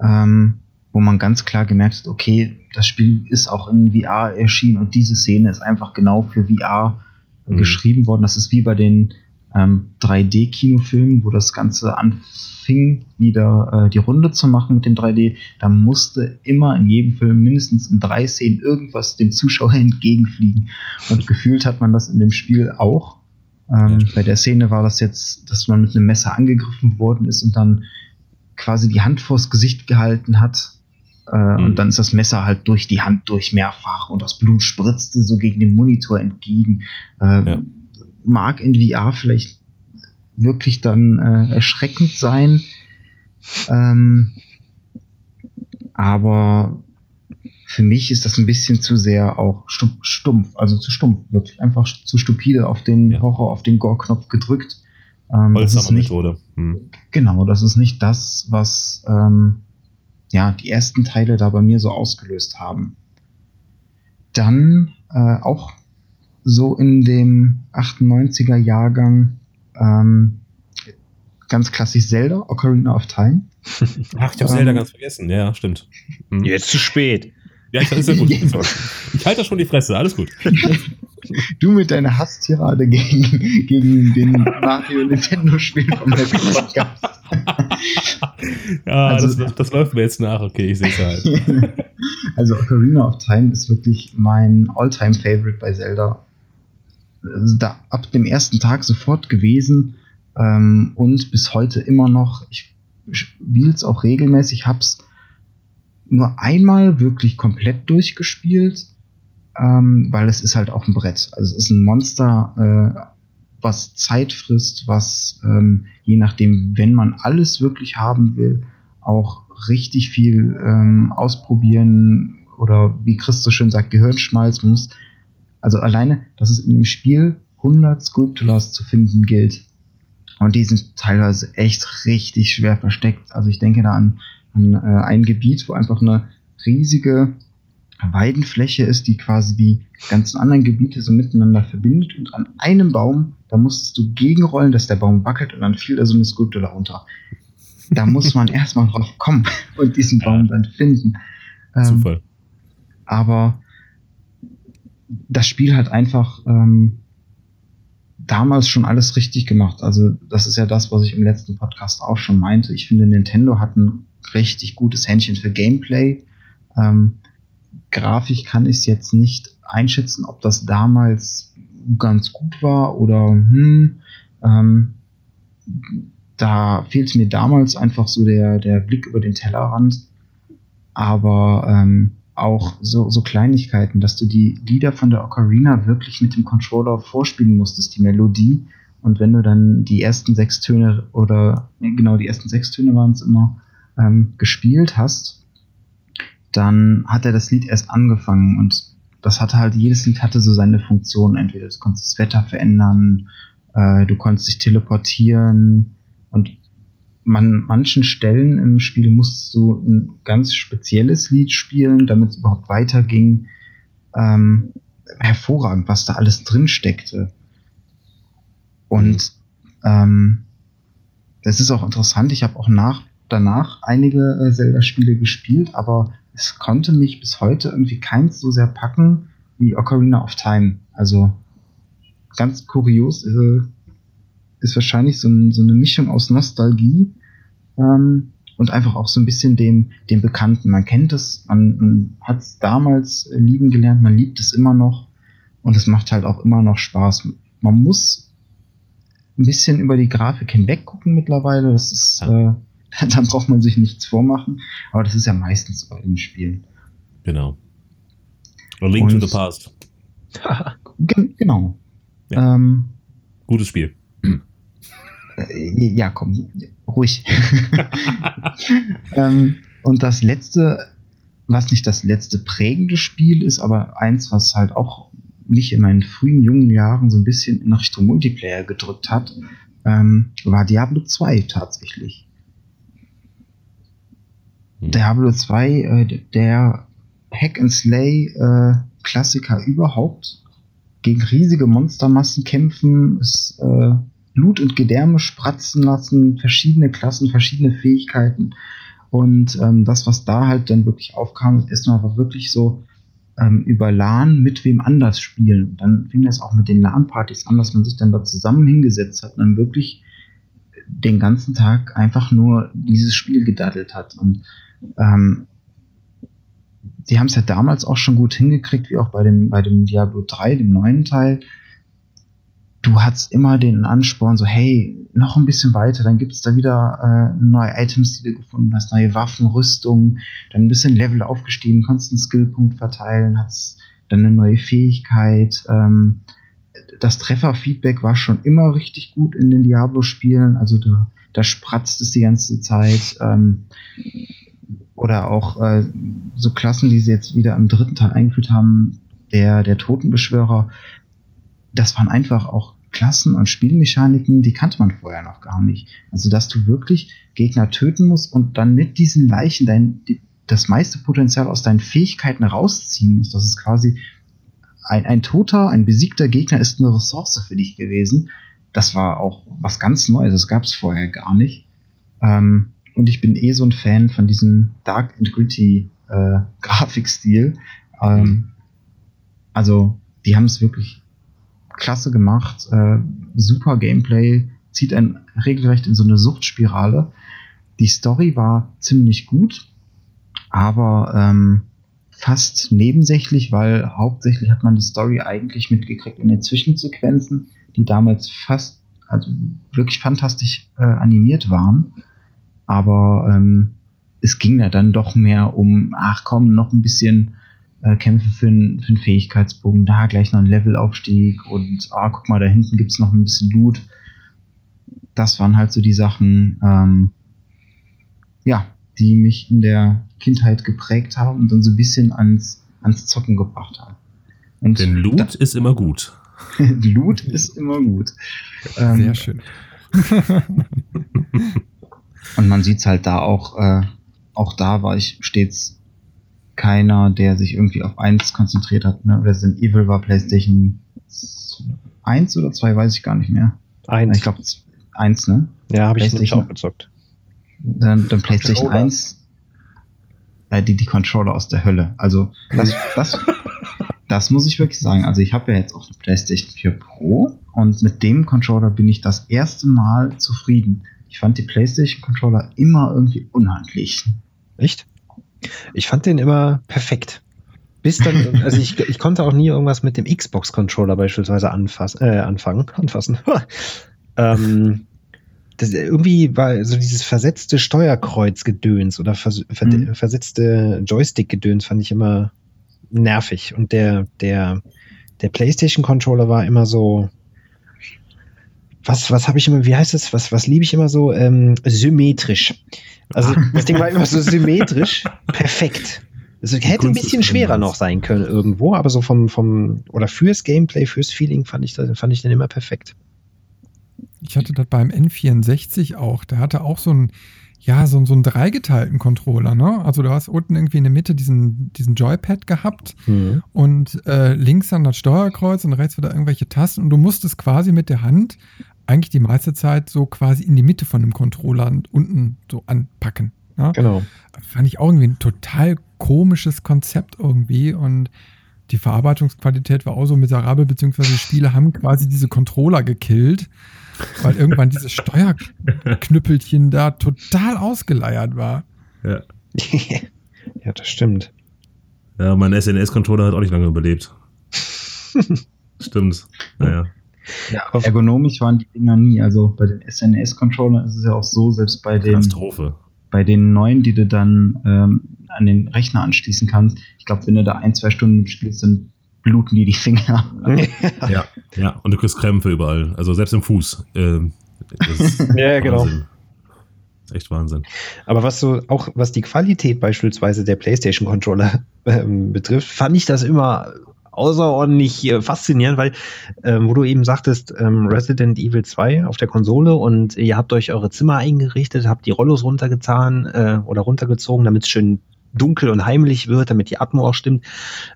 ähm, wo man ganz klar gemerkt hat, okay, das Spiel ist auch in VR erschienen und diese Szene ist einfach genau für VR Mhm. geschrieben worden. Das ist wie bei den ähm, 3D-Kinofilmen, wo das Ganze anfing, wieder äh, die Runde zu machen mit dem 3D. Da musste immer in jedem Film mindestens in drei Szenen irgendwas dem Zuschauer entgegenfliegen. Und gefühlt hat man das in dem Spiel auch. Ähm, Ja. bei der Szene war das jetzt, dass man mit einem Messer angegriffen worden ist und dann quasi die Hand vors Gesicht gehalten hat. Äh, Mhm. Und dann ist das Messer halt durch die Hand durch mehrfach und das Blut spritzte so gegen den Monitor entgegen. Äh, Ja. Mag in VR vielleicht wirklich dann äh, erschreckend sein. Ähm, aber für mich ist das ein bisschen zu sehr auch stu- stumpf, also zu stumpf, wirklich einfach zu stupide auf den Ja. Horror, auf den Gore-Knopf gedrückt. Ähm, das ist nicht, Holzhammer-Methode. Hm. Genau, das ist nicht das, was ähm, ja, die ersten Teile da bei mir so ausgelöst haben. Dann äh, auch so in dem 98er Jahrgang ähm, ganz klassisch Zelda, Ocarina of Time. Ach, ich habe Ähm, Zelda ganz vergessen. Ja, stimmt. Hm. Jetzt zu spät. Ja, ich, ist ja gut. ich halte schon die Fresse, alles gut. Du mit deiner Hasstirade gegen, gegen den Mario Nintendo Spiel vom letzten Podcast. Ja, Also- das, das läuft mir jetzt nach. Okay, ich sehe es halt. also Ocarina of Time ist wirklich mein Alltime favorite bei Zelda. Also da ab dem ersten Tag sofort gewesen ähm, und bis heute immer noch. Ich spiele es auch regelmäßig, hab's nur einmal wirklich komplett durchgespielt, ähm, weil es ist halt auch ein Brett. Also es ist ein Monster, äh, was Zeit frisst, was ähm, je nachdem, wenn man alles wirklich haben will, auch richtig viel ähm, ausprobieren oder wie Chris so schön sagt, Gehirnschmalz. Man muss, also alleine, dass es in dem Spiel 100 Sculptures zu finden gilt. Und die sind teilweise echt richtig schwer versteckt. Also ich denke da an, an äh, ein Gebiet, wo einfach eine riesige Weidenfläche ist, die quasi die ganzen anderen Gebiete so miteinander verbindet. Und an einem Baum, da musstest du gegenrollen, dass der Baum wackelt und dann fiel da so eine Skulptur runter. Da muss man erstmal drauf kommen und diesen Baum dann finden. Ähm, Zufall. aber das Spiel hat einfach ähm, damals schon alles richtig gemacht. Also das ist ja das, was ich im letzten Podcast auch schon meinte. Ich finde, Nintendo hat ein richtig gutes Händchen für Gameplay. Ähm, Grafik kann ich jetzt nicht einschätzen, ob das damals ganz gut war oder hm, ähm, da fehlt mir damals einfach so der, der Blick über den Tellerrand. Aber ähm, auch so, so Kleinigkeiten, dass du die Lieder von der Ocarina wirklich mit dem Controller vorspielen musstest, die Melodie. Und wenn du dann die ersten sechs Töne oder nee, genau die ersten sechs Töne waren es immer ähm, gespielt hast, dann hat er das Lied erst angefangen und das hatte halt, jedes Lied hatte so seine Funktion. Entweder du konntest das Wetter verändern, äh, du konntest dich teleportieren und man manchen Stellen im Spiel musstest du ein ganz spezielles Lied spielen, damit es überhaupt weiterging. Ähm, hervorragend, was da alles drin steckte. Und ähm, es ist auch interessant, ich habe auch nach, danach einige äh, Zelda-Spiele gespielt, aber es konnte mich bis heute irgendwie keins so sehr packen wie Ocarina of Time. Also ganz kurios äh, ist wahrscheinlich so, ein, so, eine Mischung aus Nostalgie ähm, und einfach auch so ein bisschen dem, dem Bekannten. Man kennt es, man, man hat es damals lieben gelernt, man liebt es immer noch und es macht halt auch immer noch Spaß. Man muss ein bisschen über die Grafik hinweg gucken mittlerweile. Das ist, äh, dann braucht man sich nichts vormachen. Aber das ist ja meistens so in Spielen. Genau. A Link Und- to the Past. Gen genau. Ja. Ähm, Gutes Spiel. äh, ja, komm, ruhig. ähm, und das letzte, was nicht das letzte prägende Spiel ist, aber eins, was halt auch mich in meinen frühen jungen Jahren so ein bisschen in Richtung Multiplayer gedrückt hat, ähm, war Diablo 2 tatsächlich. Diablo 2, äh, der Hack and Slay äh, Klassiker überhaupt. Gegen riesige Monstermassen kämpfen, es äh, Blut und Gedärme spratzen lassen, verschiedene Klassen, verschiedene Fähigkeiten. Und ähm, das, was da halt dann wirklich aufkam, ist noch aber wirklich so ähm, über LAN mit wem anders spielen. Dann fing das auch mit den LAN-Partys an, dass man sich dann da zusammen hingesetzt hat und dann wirklich den ganzen Tag einfach nur dieses Spiel gedaddelt hat. Und ähm, die haben es ja damals auch schon gut hingekriegt, wie auch bei dem, bei dem Diablo 3, dem neuen Teil. Du hattest immer den Ansporn, so, hey, noch ein bisschen weiter, dann gibt es da wieder äh, neue Items, die du gefunden hast, neue Waffen, Rüstungen, dann ein bisschen Level aufgestiegen, konntest einen Skillpunkt verteilen, hattest dann eine neue Fähigkeit. Ähm, das Trefferfeedback war schon immer richtig gut in den Diablo-Spielen, also da, da spratzt es die ganze Zeit. Ähm, oder auch äh, so Klassen, die sie jetzt wieder im dritten Teil eingeführt haben, der, der Totenbeschwörer, das waren einfach auch Klassen und Spielmechaniken, die kannte man vorher noch gar nicht. Also, dass du wirklich Gegner töten musst und dann mit diesen Leichen dein, die, das meiste Potenzial aus deinen Fähigkeiten rausziehen musst. Das ist quasi ein, ein toter, ein besiegter Gegner ist eine Ressource für dich gewesen. Das war auch was ganz Neues. Das gab es vorher gar nicht. Ähm, und ich bin eh so ein Fan von diesem Dark and Gritty äh, Grafikstil. Ähm, also, die haben es wirklich klasse gemacht. Äh, super Gameplay, zieht einen regelrecht in so eine Suchtspirale. Die Story war ziemlich gut, aber ähm, fast nebensächlich, weil hauptsächlich hat man die Story eigentlich mitgekriegt in den Zwischensequenzen, die damals fast, also wirklich fantastisch äh, animiert waren. Aber ähm, es ging da dann doch mehr um, ach komm, noch ein bisschen äh, Kämpfe für, einen Fähigkeitsbogen, da gleich noch ein Levelaufstieg und ah, guck mal, da hinten gibt's noch ein bisschen Loot. Das waren halt so die Sachen, ähm, ja, die mich in der Kindheit geprägt haben und dann so ein bisschen ans, ans Zocken gebracht haben. Und Denn Loot ist immer gut. da, Loot ist immer gut. Ähm, Sehr schön. Und man sieht's halt da auch, äh, auch da war ich stets keiner, der sich irgendwie auf eins konzentriert hat. Ne? Resident Evil war PlayStation 1 oder 2, weiß ich gar nicht mehr. Eins. Ich glaube 1, ne? ja, habe ich PlayStation- auch gezockt. Dann, dann PlayStation Controller. 1, äh, die, die Controller aus der Hölle. Also das, das, das muss ich wirklich sagen. Also ich habe ja jetzt auch eine PlayStation 4 Pro und mit dem Controller bin ich das erste Mal zufrieden. Ich fand die PlayStation Controller immer irgendwie unhandlich. Echt? Ich fand den immer perfekt. Bis dann, also ich, ich konnte auch nie irgendwas mit dem Xbox-Controller beispielsweise anfassen, äh, anfangen, anfassen. ähm, das, irgendwie war so dieses versetzte Steuerkreuz-Gedöns oder vers ver Mhm. versetzte Joystick-Gedöns fand ich immer nervig. Und der, der, der PlayStation-Controller war immer so, was, was habe ich immer, wie heißt es, was, was liebe ich immer so? Ähm, symmetrisch. Also das Ding war immer so symmetrisch, perfekt. Es hätte ein bisschen schwerer noch sein können irgendwo, aber so vom, vom, oder fürs Gameplay, fürs Feeling fand ich, das- fand ich den immer perfekt. Ich hatte das beim N64 auch. Der hatte auch so einen, ja, so, so einen dreigeteilten Controller, ne? Also du hast unten irgendwie in der Mitte diesen, diesen Joypad gehabt und äh, links dann das Steuerkreuz und rechts wieder irgendwelche Tasten und du musstest quasi mit der Hand eigentlich die meiste Zeit so quasi in die Mitte von dem Controller und unten so anpacken. Ne? Genau. Fand ich auch irgendwie ein total komisches Konzept irgendwie und die Verarbeitungsqualität war auch so miserabel, beziehungsweise die Spiele haben quasi diese Controller gekillt, weil irgendwann dieses Steuerknüppelchen da total ausgeleiert war. Ja. ja, das stimmt. ja, mein SNS-Controller hat auch nicht lange überlebt. Stimmt. Naja. Ja, ergonomisch waren die Dinger nie. Also bei den SNS-Controllern ist es ja auch so, selbst bei den, Katastrophe. bei den neuen, die du dann ähm, an den Rechner anschließen kannst, ich glaube, wenn du da ein, zwei Stunden spielst, dann bluten die die Finger. Ja. Ja, und du kriegst Krämpfe überall. Also selbst im Fuß. Ähm, Ja, genau. Ist echt Wahnsinn. Aber was so, auch was die Qualität beispielsweise der PlayStation-Controller ähm, betrifft, fand ich das immer außerordentlich äh, faszinierend, weil, ähm, wo du eben sagtest, ähm, Resident Evil 2 auf der Konsole und ihr habt euch eure Zimmer eingerichtet, habt die Rollos runtergetan äh, oder runtergezogen, damit es schön dunkel und heimlich wird, damit die Atmo auch stimmt,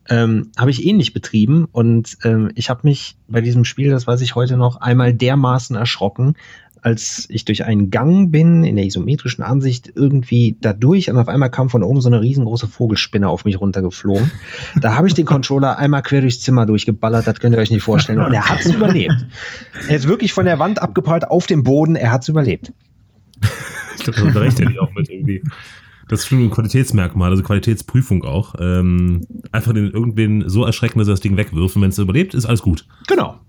ähm, habe ich ähnlich betrieben und ähm, ich habe mich bei diesem Spiel, das weiß ich heute noch, einmal dermaßen erschrocken, als ich durch einen Gang bin, in der isometrischen Ansicht, irgendwie da durch und auf einmal kam von oben so eine riesengroße Vogelspinne auf mich runtergeflogen. Da habe ich den Controller einmal quer durchs Zimmer durchgeballert, das könnt ihr euch nicht vorstellen. Und er hat es überlebt. Er ist wirklich von der Wand abgeprallt auf dem Boden, er hat es überlebt. Ich glaube, da berechtigt ich auch mit irgendwie. Das ist schon ein Qualitätsmerkmal, also Qualitätsprüfung auch. Ähm, einfach den irgendwen so erschrecken, dass er das Ding wegwirft und wenn es überlebt, ist alles gut. Genau.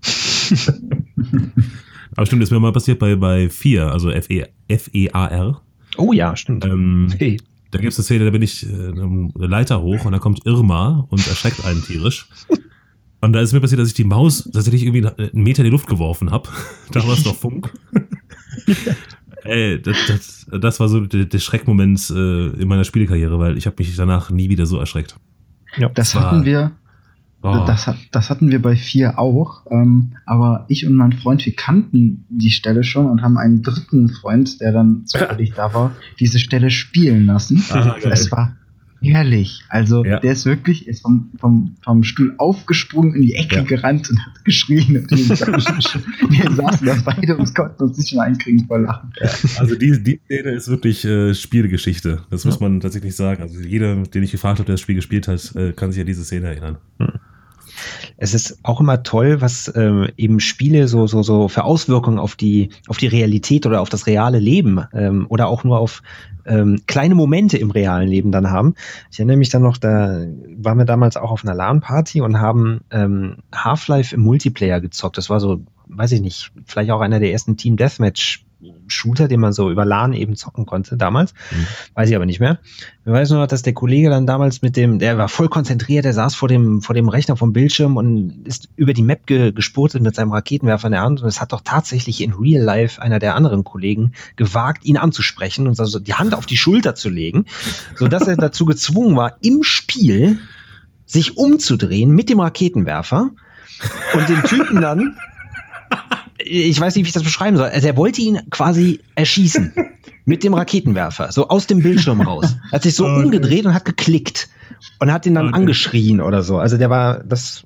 Aber stimmt, ist mir mal passiert bei, bei 4, also F-E- F-E-A-R. Oh ja, stimmt. Ähm, Hey. da gibt es eine Szene, da bin ich äh, eine Leiter hoch und da kommt Irma und erschreckt einen tierisch. Und da ist mir passiert, dass ich die Maus tatsächlich irgendwie einen Meter in die Luft geworfen habe. da war es noch Funk. Ey, das, das, das war so der, der Schreckmoment äh, in meiner Spielekarriere, weil ich habe mich danach nie wieder so erschreckt. Das war- hatten wir, Oh. das, hat, das hatten wir bei vier auch. Ähm, aber ich und mein Freund, wir kannten die Stelle schon und haben einen dritten Freund, der dann zufällig da war, diese Stelle spielen lassen. Ah. Es war herrlich. Also Ja. der ist wirklich ist vom, vom, vom Stuhl aufgesprungen, in die Ecke Ja. gerannt und hat geschrien. Und wir wir saßen da beide und konnten uns nicht mehr einkriegen vor Lachen. Also die, die Szene ist wirklich äh, Spielgeschichte. Das muss man tatsächlich sagen. Also jeder, den ich gefragt habe, der das Spiel gespielt hat, äh, kann sich an diese Szene erinnern. Es ist auch immer toll, was ähm, eben Spiele so, so, so für Auswirkungen auf die, auf die Realität oder auf das reale Leben ähm, oder auch nur auf ähm, kleine Momente im realen Leben dann haben. Ich erinnere mich dann noch, da waren wir damals auch auf einer LAN-Party und haben ähm, Half-Life im Multiplayer gezockt. Das war so, weiß ich nicht, vielleicht auch einer der ersten Team Deathmatch Shooter, den man so über LAN eben zocken konnte damals. Mhm. Weiß ich aber nicht mehr. Ich weiß nur noch, dass der Kollege dann damals mit dem, der war voll konzentriert, der saß vor dem, vor dem Rechner vom Bildschirm und ist über die Map ge gespurtet mit seinem Raketenwerfer in der Hand. Und es hat doch tatsächlich in Real Life einer der anderen Kollegen gewagt, ihn anzusprechen und so die Hand auf die Schulter zu legen, sodass er dazu gezwungen war, im Spiel sich umzudrehen mit dem Raketenwerfer und den Typen dann ich weiß nicht, wie ich das beschreiben soll. Also er wollte ihn quasi erschießen mit dem Raketenwerfer, so aus dem Bildschirm raus. Er hat sich so Okay. umgedreht und hat geklickt und hat ihn dann Okay. angeschrien oder so. Also der war das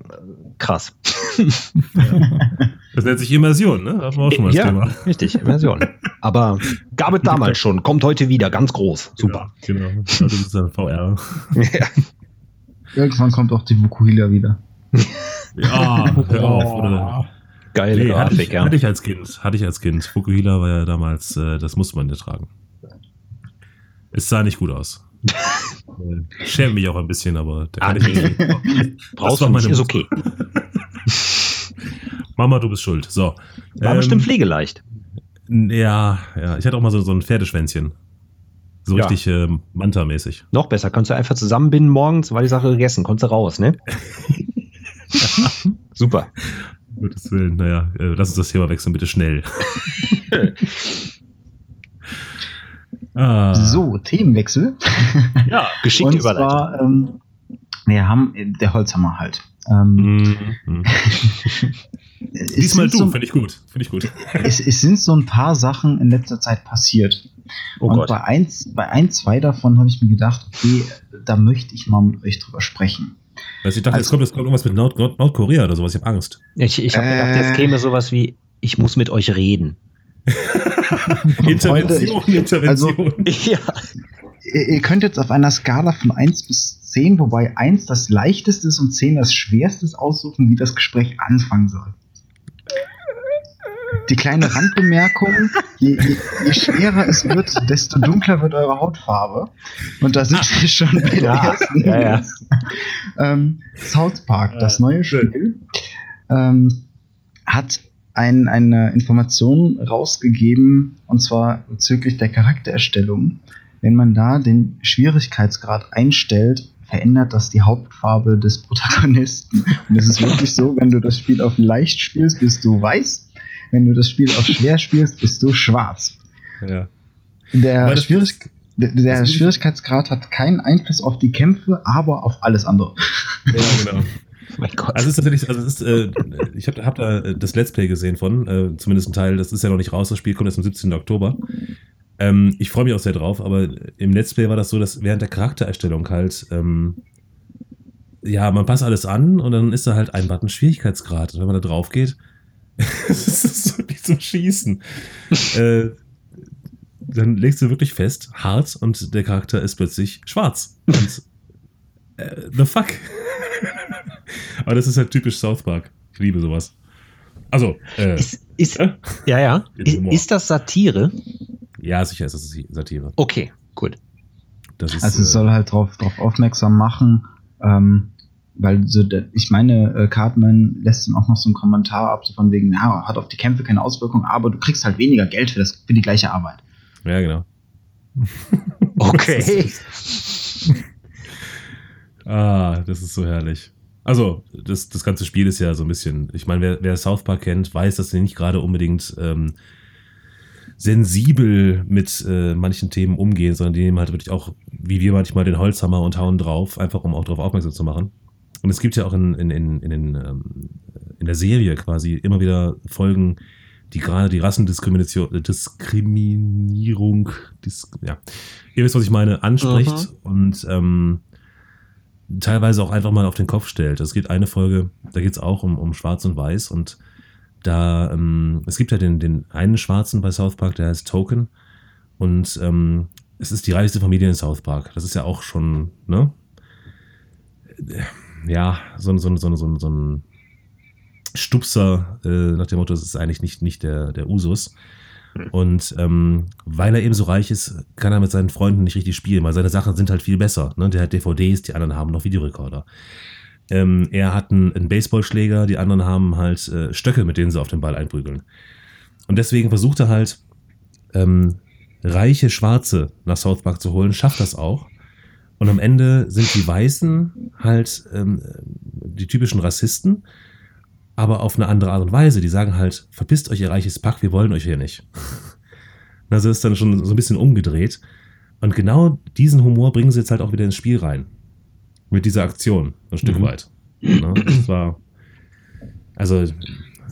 krass. Das nennt sich Immersion, ne? Hatten wir auch schon mal das ja, Thema. richtig, Immersion. Aber gab es damals schon, kommt heute wieder, ganz groß. Super. Genau. genau. Also das ist dann VR. Irgendwann kommt auch die Vukuhila wieder. Ja, hör auf. Oder? Geile Nee, hatte, Grafik, ich, ja. hatte ich als Kind. Hatte ich als Kind. Fukuhila war ja damals, äh, das musste man nicht tragen. Es sah nicht gut aus. Äh, Schäme mich auch ein bisschen, aber da kann Ah, ich nicht. Brauchst du nicht, meine ist Mutter. okay. Mama, du bist schuld. So. War Ähm, bestimmt pflegeleicht. Ja, ja. Ich hatte auch mal so, so ein Pferdeschwänzchen. So Ja. richtig ähm, Manta-mäßig. Noch besser, kannst du einfach zusammenbinden morgens, war die Sache gegessen, konntest du raus, ne? Super. Gottes Willen, naja, äh, lass uns das Thema wechseln, bitte schnell. ah, So, Themenwechsel. Ja, geschickt Und überleitet. zwar ähm, Wir haben äh, der Holzhammer halt. Ähm, Mhm. es Diesmal du, so, finde ich gut. Finde ich gut. es, es sind so ein paar Sachen in letzter Zeit passiert. Oh und Gott. bei eins, bei ein, zwei davon habe ich mir gedacht, okay, da möchte ich mal mit euch drüber sprechen. Also ich dachte, jetzt Also- kommt, jetzt kommt irgendwas mit Nord Nord Nordkorea oder sowas. Ich habe Angst. Ich, ich habe gedacht, jetzt Äh. käme sowas wie, ich muss mit euch reden. Intervention, Intervention. Ja. Ihr, ihr könnt jetzt auf einer Skala von 1 bis 10, wobei 1 das leichteste ist und 10 das schwerste ist, aussuchen, wie das Gespräch anfangen soll. Die kleine Randbemerkung, je, je, je schwerer es wird, desto dunkler wird eure Hautfarbe. Und da sind wir schon bei der Ja, ersten. ja, ja. ähm, South Park, das Ja, neue schön. Spiel, ähm, hat ein, eine Information rausgegeben, und zwar bezüglich der Charaktererstellung. Wenn man da den Schwierigkeitsgrad einstellt, verändert das die Hauptfarbe des Protagonisten. Und es ist wirklich so, wenn du das Spiel auf leicht spielst, bist du weiß. Wenn du das Spiel auf schwer spielst, bist du schwarz. Ja. Der, Schwierig der, der Schwierigkeitsgrad hat keinen Einfluss auf die Kämpfe, aber auf alles andere. ja, genau. Mein Gott. Also es ist tatsächlich, also es ist, äh, ich habe hab da äh, das Let's Play gesehen von, äh, zumindest ein Teil, das ist ja noch nicht raus, das Spiel kommt erst am 17. Oktober. Ähm, ich freue mich auch sehr drauf, aber im Let's Play war das so, dass während der Charaktererstellung halt, ähm, ja, man passt alles an und dann ist da halt ein Button Schwierigkeitsgrad. Und wenn man da drauf geht, es ist wirklich zum Schießen. äh, dann legst du wirklich fest, hart und der Charakter ist plötzlich schwarz. Und äh, the fuck? Aber das ist halt typisch South Park. Ich liebe sowas. Also, äh, Ist, ist, äh, ja, ja. Ist das Satire? ja, sicher ist das Satire. Okay, gut. Das ist, Also es äh, soll halt darauf drauf aufmerksam machen, ähm, weil so der, ich meine, äh, Cartman lässt dann auch noch so einen Kommentar ab, so von wegen, ja, hat auf die Kämpfe keine Auswirkung, aber du kriegst halt weniger Geld für, das, für die gleiche Arbeit. ja, genau. Okay. Ah, das ist so herrlich. Also, das, das ganze Spiel ist ja so ein bisschen, ich meine, wer, wer South Park kennt, weiß, dass sie nicht gerade unbedingt ähm, sensibel mit äh, manchen Themen umgehen, sondern die nehmen halt wirklich auch, wie wir manchmal, den Holzhammer und hauen drauf, einfach um auch darauf aufmerksam zu machen. Und es gibt ja auch in, in, in, in, den, ähm, in der Serie quasi immer wieder Folgen, die gerade die Rassendiskrimination, äh, Diskriminierung, dis, ja, ihr wisst, was ich meine, anspricht und ähm, teilweise auch einfach mal auf den Kopf stellt. Es gibt eine Folge, da geht es auch um, um Schwarz und Weiß und da, ähm, es gibt ja den, den einen Schwarzen bei South Park, der heißt Token und ähm, es ist die reichste Familie in South Park. Das ist ja auch schon, ne? Ja, so, ein- so, ein- so, ein- so, ein- so ein Stupser äh, nach dem Motto, das ist eigentlich nicht, nicht der, der Usus. Und ähm, weil er eben so reich ist, kann er mit seinen Freunden nicht richtig spielen, weil seine Sachen sind halt viel besser. Ne? Der hat DVDs, die anderen haben noch Videorekorder. Ähm, er hat einen, einen Baseballschläger, die anderen haben halt äh, Stöcke, mit denen sie auf den Ball einprügeln. Und deswegen versucht er halt, ähm, reiche Schwarze nach South Park zu holen, schafft das auch. Und am Ende sind die Weißen halt ähm, die typischen Rassisten, aber auf eine andere Art und Weise. Die sagen halt, verpisst euch, ihr reiches Pack, wir wollen euch hier nicht. Also ist dann schon so ein bisschen umgedreht. Und genau diesen Humor bringen sie jetzt halt auch wieder ins Spiel rein. Mit dieser Aktion, ein Stück Mhm. weit. Ne? Das war. Also,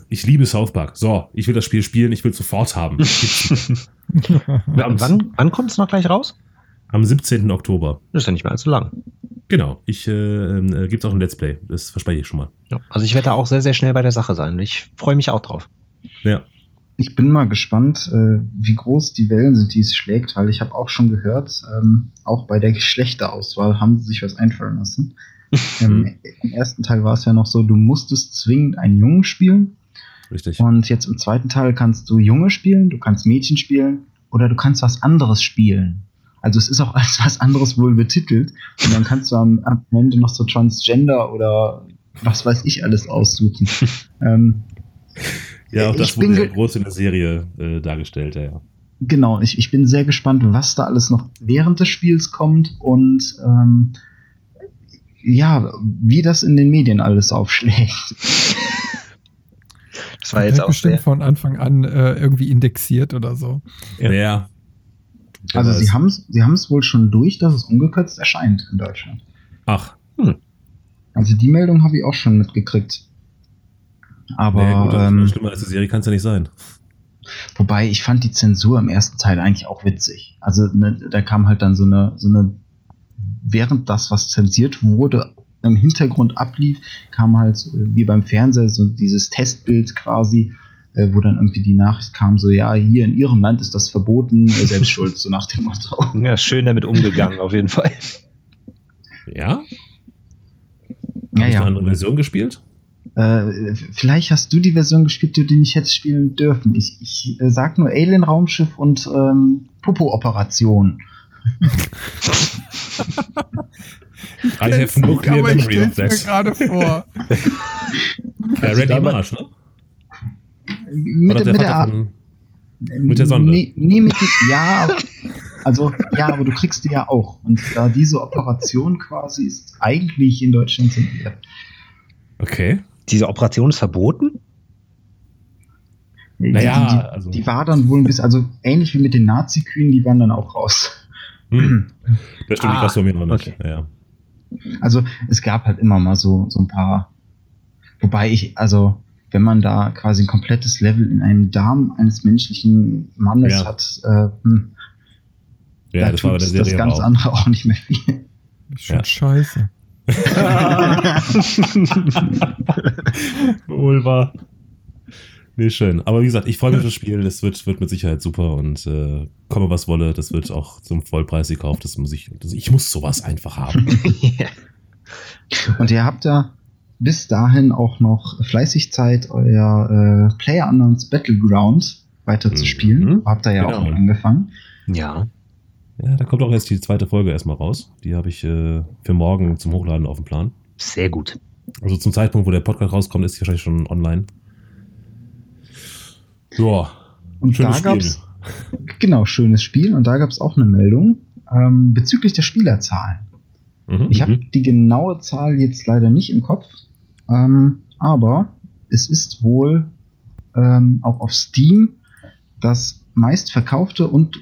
ich liebe South Park. So, ich will das Spiel spielen, ich will es sofort haben. wann wann, wann kommt es noch gleich raus? Am 17. Oktober. Das ist ja nicht mehr allzu lang. Genau. Ich äh, äh, gibt es auch ein Let's Play. Das verspreche ich schon mal. Ja. Also ich werde da auch sehr, sehr schnell bei der Sache sein. Ich freue mich auch drauf. Ja. Ich bin mal gespannt, äh, wie groß die Wellen sind, die es schlägt, weil ich habe auch schon gehört, ähm, auch bei der Geschlechterauswahl haben sie sich was einfallen lassen. ähm, Im ersten Teil war es ja noch so, du musstest zwingend einen Jungen spielen Richtig. und jetzt im zweiten Teil kannst du Junge spielen, du kannst Mädchen spielen oder du kannst was anderes spielen. Also es ist auch als was anderes wohl betitelt und dann kannst du am, am Ende noch so Transgender oder was weiß ich alles aussuchen. ähm, Ja, auch das wurde ja groß in der Serie äh, dargestellt, ja, ja. Genau, ich, ich bin sehr gespannt, was da alles noch während des Spiels kommt und ähm, ja, wie das in den Medien alles aufschlägt. Das war jetzt auch bestimmt sehr. von Anfang an äh, irgendwie indexiert oder so. Ja. Ja. Also sie haben es sie haben's wohl schon durch, dass es ungekürzt erscheint in Deutschland. Ach. Hm. Also die Meldung habe ich auch schon mitgekriegt. Aber naja, gut, ähm, schlimmer als die Serie kann es ja nicht sein. wobei ich fand die Zensur im ersten Teil eigentlich auch witzig. Also ne, da kam halt dann so eine, so eine, während das, was zensiert wurde, im Hintergrund ablief, kam halt äh, wie beim Fernseher so dieses Testbild quasi, äh, wo dann irgendwie die Nachricht kam, so ja, hier in ihrem Land ist das verboten, äh, selbst schuld, so nach dem Motto. Ja, schön damit umgegangen, auf jeden Fall. Ja? Ja, Hast du ja. eine andere Version gespielt? Äh, vielleicht hast du die Version gespielt, die du nicht hättest spielen dürfen. Ich, ich äh, sag nur Alien-Raumschiff und ähm, Popo-Operation. I have no clear memory of stell's mir that. gerade vor. Ja, Randy Marsh, ne? Mit, der- mit der, mit der Sonde. Nee, nee mit die, ja, aber- also ja, aber du kriegst die ja auch. Und da diese Operation quasi ist eigentlich in Deutschland zensiert. Okay. Diese Operation ist verboten? Naja, die, die, also- die war dann wohl ein bisschen, also ähnlich wie mit den Nazi-Kühen, die waren dann auch raus. Hm. Das stimmt, Ah, ich weiß von mir noch nicht. okay. Ja. Also es gab halt immer mal so, so ein paar. Wobei ich, also wenn man da quasi ein komplettes Level in einem Darm eines menschlichen Mannes Ja. hat, äh, hm, Ja, da das war bei der tut das Serie ganz auch. andere auch nicht mehr viel. Schon Ja. scheiße. Wohl wahr. Nee, schön. Aber wie gesagt, ich freue mich auf das Spiel. Das wird, wird mit Sicherheit super und äh, komme was wolle, das wird auch zum Vollpreis gekauft. Das muss ich, das, ich muss sowas einfach haben. Und ihr habt ja bis dahin auch noch fleißig Zeit, euer äh, Player Unknowns Battleground weiter zu Mhm. spielen. Habt ihr ja auch Genau. noch angefangen. Ja. Ja, da kommt auch jetzt die zweite Folge erstmal raus. Die habe ich äh, für morgen zum Hochladen auf dem Plan. Sehr gut. Also zum Zeitpunkt, wo der Podcast rauskommt, ist die wahrscheinlich schon online. Ja, Und schönes da gab's, genau, schönes Spiel. Und da gab es auch eine Meldung ähm, bezüglich der Spielerzahlen. Mhm. Ich habe die genaue Zahl jetzt leider nicht im Kopf, ähm, aber es ist wohl ähm, auch auf Steam das meistverkaufte und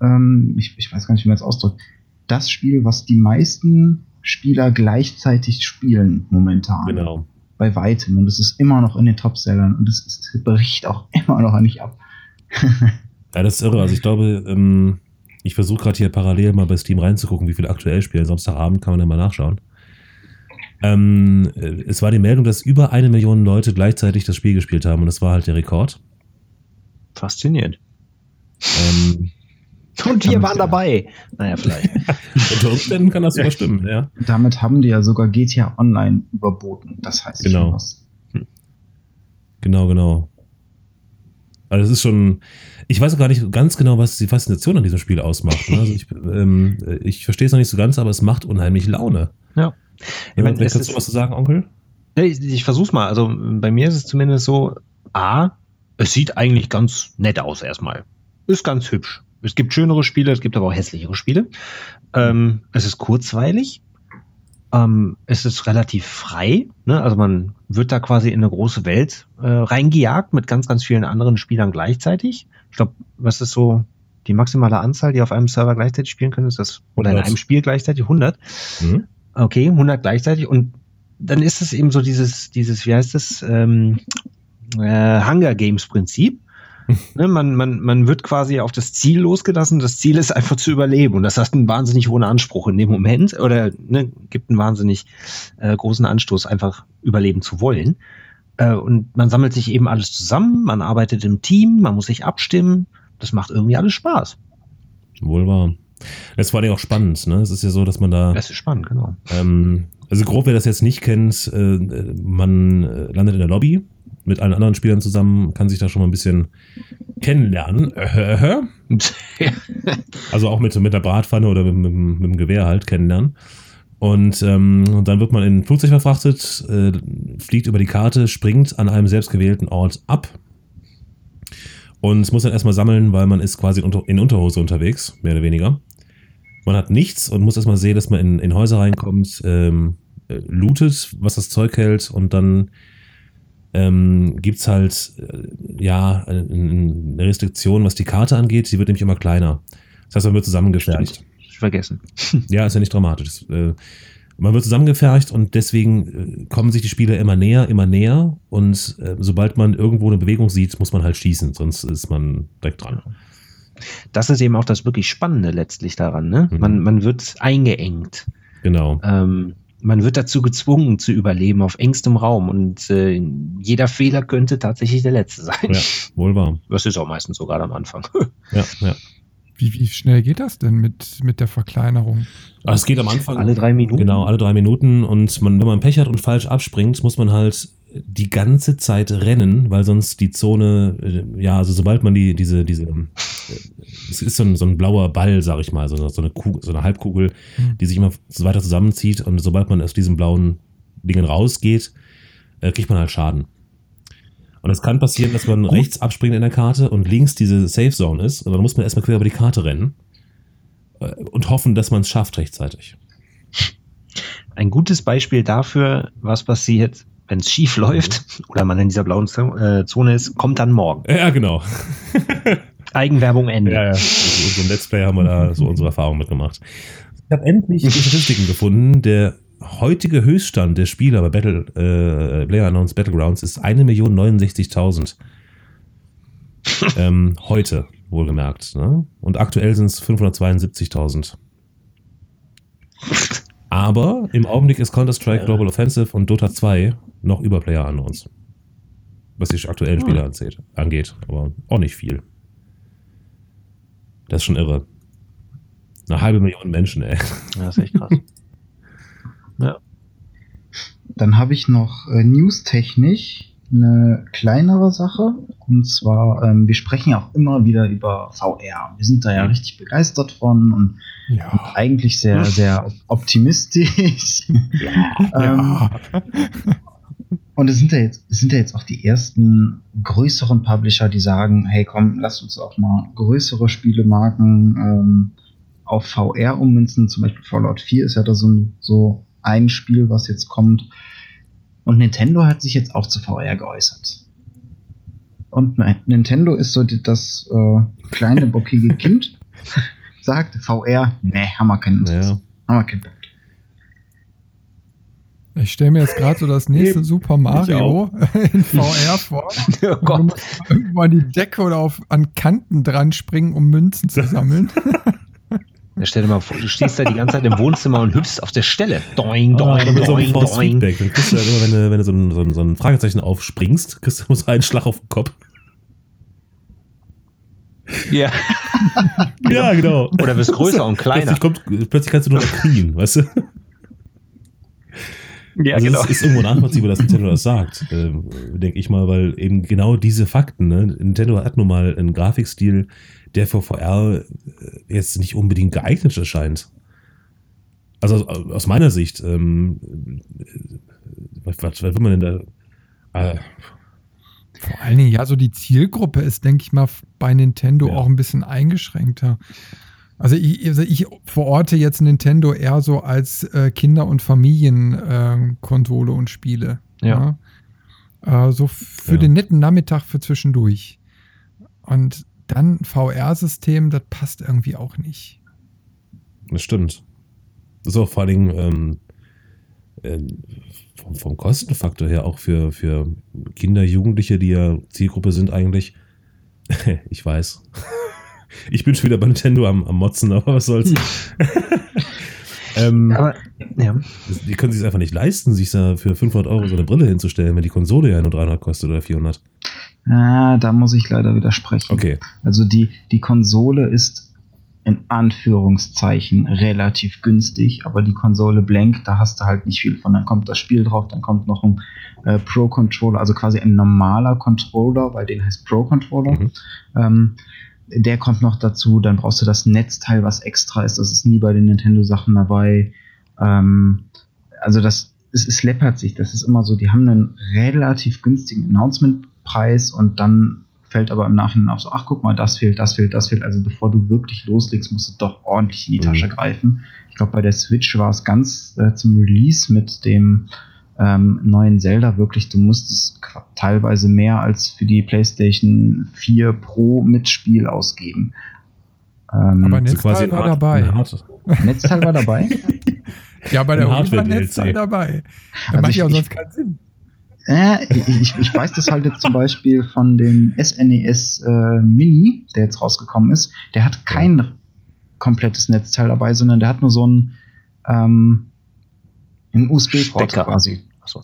ähm, ich, ich weiß gar nicht, wie man es ausdrückt, das Spiel, was die meisten Spieler gleichzeitig spielen momentan. Genau. Bei weitem. Und es ist immer noch in den Topsellern und es ist, bricht auch immer noch nicht ab. Ja, das ist irre. Also ich glaube, ähm, ich versuche gerade hier parallel mal bei Steam reinzugucken, wie viele aktuell spielen. Samstagabend kann man ja mal nachschauen. Ähm, äh, es war die Meldung, dass über eine Million Leute gleichzeitig das Spiel gespielt haben und das war halt der Rekord. Faszinierend. Ähm, Und wir waren dabei. Naja, vielleicht. unter Umständen kann das sogar stimmen, ja. Damit haben die ja sogar GTA Online überboten. Das heißt Genau. schon was. Genau, genau. Also es ist schon, ich weiß auch gar nicht ganz genau, was die Faszination an diesem Spiel ausmacht. Ne? Also ich, ähm, ich verstehe es noch nicht so ganz, aber es macht unheimlich Laune. Ja. Ich meine, du ist- was zu sagen, Onkel? Ich, ich versuch's mal. Also bei mir ist es zumindest so, A, es sieht eigentlich ganz nett aus erstmal. Ist ganz hübsch. Es gibt schönere Spiele, es gibt aber auch hässlichere Spiele. Ähm, es ist kurzweilig. Ähm, es ist relativ frei. Ne? Also man wird da quasi in eine große Welt äh, reingejagt mit ganz, ganz vielen anderen Spielern gleichzeitig. Ich glaube, was ist so die maximale Anzahl, die auf einem Server gleichzeitig spielen können? Ist das, oder in 100. einem Spiel gleichzeitig? 100? Mhm. Okay, 100 gleichzeitig und dann ist es eben so dieses, dieses, wie heißt das, ähm, äh, Hunger Games Prinzip. ne, man, man, man wird quasi auf das Ziel losgelassen. Das Ziel ist einfach zu überleben und das hat einen wahnsinnig hohen Anspruch in dem Moment oder ne, gibt einen wahnsinnig äh, großen Anstoß, einfach überleben zu wollen. Äh, und man sammelt sich eben alles zusammen, man arbeitet im Team, man muss sich abstimmen. Das macht irgendwie alles Spaß. Wohl wahr. Das war ja auch spannend, ne? Es ist ja so, dass man da, Das ist spannend, genau. ähm, also grob, wer das jetzt nicht kennt, äh, man äh, landet in der Lobby mit allen anderen Spielern zusammen, kann sich da schon mal ein bisschen kennenlernen. Also auch mit, mit der Bratpfanne oder mit, mit, mit dem Gewehr halt kennenlernen. Und ähm, dann wird man in ein Flugzeug verfrachtet, äh, fliegt über die Karte, springt an einem selbstgewählten Ort ab und muss dann erstmal sammeln, weil man ist quasi in, Unter in Unterhose unterwegs, mehr oder weniger. Man hat nichts und muss erstmal sehen, dass man in, in Häuser reinkommt, ähm, äh, lootet, was das Zeug hält und dann ähm, gibt es halt äh, ja eine, Restriktion, was die Karte angeht. Sie wird nämlich immer kleiner. Das heißt, man wird zusammengefercht. Ich vergessen. Ja, ist ja nicht dramatisch. Das, äh, Man wird zusammengefercht und deswegen äh, kommen sich die Spieler immer näher, immer näher. Und äh, sobald man irgendwo eine Bewegung sieht, muss man halt schießen, sonst ist man direkt dran. Das ist eben auch das wirklich Spannende letztlich daran. Ne? Mhm. Man, man wird eingeengt. Genau. Ähm, man wird dazu gezwungen zu überleben auf engstem Raum und äh, jeder Fehler könnte tatsächlich der letzte sein. Ja, wohl wahr. Das ist auch meistens so gerade am Anfang. Ja, ja. Wie, wie schnell geht das denn mit, mit der Verkleinerung? Aber es geht am Anfang. Alle drei Minuten? Genau, alle drei Minuten. Und man, wenn man Pech hat und falsch abspringt, muss man halt die ganze Zeit rennen, weil sonst die Zone, äh, ja, also sobald man die, diese, diese, äh, es ist so ein, so ein blauer Ball, sag ich mal, so, so eine Kugel, so eine Halbkugel, Mhm. die sich immer so weiter zusammenzieht und sobald man aus diesen blauen Dingen rausgeht, äh, kriegt man halt Schaden. Und es kann passieren, dass man rechts abspringt in der Karte und links diese Safe Zone ist und dann muss man erstmal quer über die Karte rennen äh, und hoffen, dass man es schafft rechtzeitig. Ein gutes Beispiel dafür, was passiert, wenn es schief läuft oder man in dieser blauen äh, Zone ist, kommt dann morgen. Ja, genau. Eigenwerbung Ende. Ja, ja. Mit unserem Let's Play haben wir da so unsere Erfahrungen mitgemacht. Ich habe endlich die Statistiken gefunden. Der heutige Höchststand der Spieler bei Battle, äh, PlayerUnknown's Battlegrounds ist 1.069.000. ähm, heute, wohlgemerkt. Ne? Und aktuell sind es 572.000. Aber im Augenblick ist Counter-Strike Global Offensive und Dota 2 noch über PlayerUnknown's. Was die aktuellen Spieler anzählt, angeht. Aber auch nicht viel. Das ist schon irre. Eine halbe Million Menschen, ey. Ja, das ist echt krass. Dann habe ich noch äh, newstechnisch eine kleinere Sache. Und zwar, ähm, wir sprechen ja auch immer wieder über VR. Wir sind da ja richtig begeistert von und, und Ja. eigentlich sehr, sehr optimistisch. ähm, und es sind ja jetzt, es sind ja jetzt auch die ersten größeren Publisher, die sagen, hey komm, lass uns auch mal größere Spielemarken ähm, auf VR ummünzen. Zum Beispiel Fallout 4 ist ja da so so ein Spiel, was jetzt kommt. Und Nintendo hat sich jetzt auch zu VR geäußert. Und nein, Nintendo ist so das äh, kleine bockige Kind, sagt VR, nee, haben wir keinen Interesse. Ja. Haben wir keinen Bock. Ich stelle mir jetzt gerade so das nächste Super Mario in VR vor. oh Und du Gott. musst irgendwo an die Decke oder auf, an Kanten dran springen, um Münzen zu sammeln. Ja, stell dir mal vor, du stehst da die ganze Zeit im Wohnzimmer und hüpfst auf der Stelle. Doing, doing, so ein doing, Force doing. Feedback. Dann kriegst du halt immer, wenn du, wenn du so, ein, so, ein, so ein Fragezeichen aufspringst, kriegst du so einen Schlag auf den Kopf. Ja. Ja, genau. Oder wirst größer und kleiner. Plötzlich, kommt, plötzlich kannst du nur noch knien, weißt du? Ja, also genau. es ist irgendwo nachvollziehbar, dass Nintendo das sagt, ähm, denke ich mal, weil eben genau diese Fakten, ne? Nintendo hat nun mal einen Grafikstil, der für VR äh, jetzt nicht unbedingt geeignet erscheint. Also aus, aus meiner Sicht, ähm, äh, was, was, was will man denn da? Äh, Vor allen Dingen, ja, so die Zielgruppe ist, denke ich mal, bei Nintendo Ja. auch ein bisschen eingeschränkter. Also ich, also ich verorte jetzt Nintendo eher so als äh, Kinder- und Familienkonsole und Spiele. Ja. Ja. Äh, so für Ja. den netten Nachmittag für zwischendurch. Und dann VR-System, das passt irgendwie auch nicht. Das stimmt. Auch vor Dingen ähm, ähm, vom, vom Kostenfaktor her auch für, für Kinder, Jugendliche, die ja Zielgruppe sind eigentlich. ich weiß. Ich bin schon wieder bei Nintendo am, am Motzen, aber was soll's. ähm, Aber, ja. die können sich einfach nicht leisten, sich da für 500 Euro so eine Brille hinzustellen, wenn die Konsole ja nur 300 kostet oder 400. Ah, da muss ich leider widersprechen. Okay. Also die, die Konsole ist in Anführungszeichen relativ günstig, aber die Konsole Blank, da hast du halt nicht viel von. Dann kommt das Spiel drauf, dann kommt noch ein äh, Pro-Controller, also quasi ein normaler Controller, weil den heißt Pro-Controller. Mhm. Ähm, der kommt noch dazu, dann brauchst du das Netzteil, was extra ist. Das ist nie bei den Nintendo-Sachen dabei. Ähm, also das, es, es läppert sich. Das ist immer so, die haben einen relativ günstigen Announcement-Preis und dann fällt aber im Nachhinein auch so, ach guck mal, das fehlt, das fehlt, das fehlt. Also bevor du wirklich loslegst, musst du doch ordentlich in die Mhm. Tasche greifen. Ich glaube, bei der Switch war es ganz äh, zum Release mit dem ähm, neuen Zelda wirklich, du musstest teilweise mehr als für die PlayStation 4 Pro Mitspiel ausgeben. Ähm, Aber Netzteil war dabei. Netzteil war dabei. Ja, bei der Wii war. Netzteil dabei. Da Also macht ich- ja auch sonst keinen Sinn. Äh, ich, ich, ich weiß das halt jetzt zum Beispiel von dem SNES äh, Mini, der jetzt rausgekommen ist. Der hat kein komplettes Netzteil dabei, sondern der hat nur so ein, ähm, einen USB-Port quasi. Achso.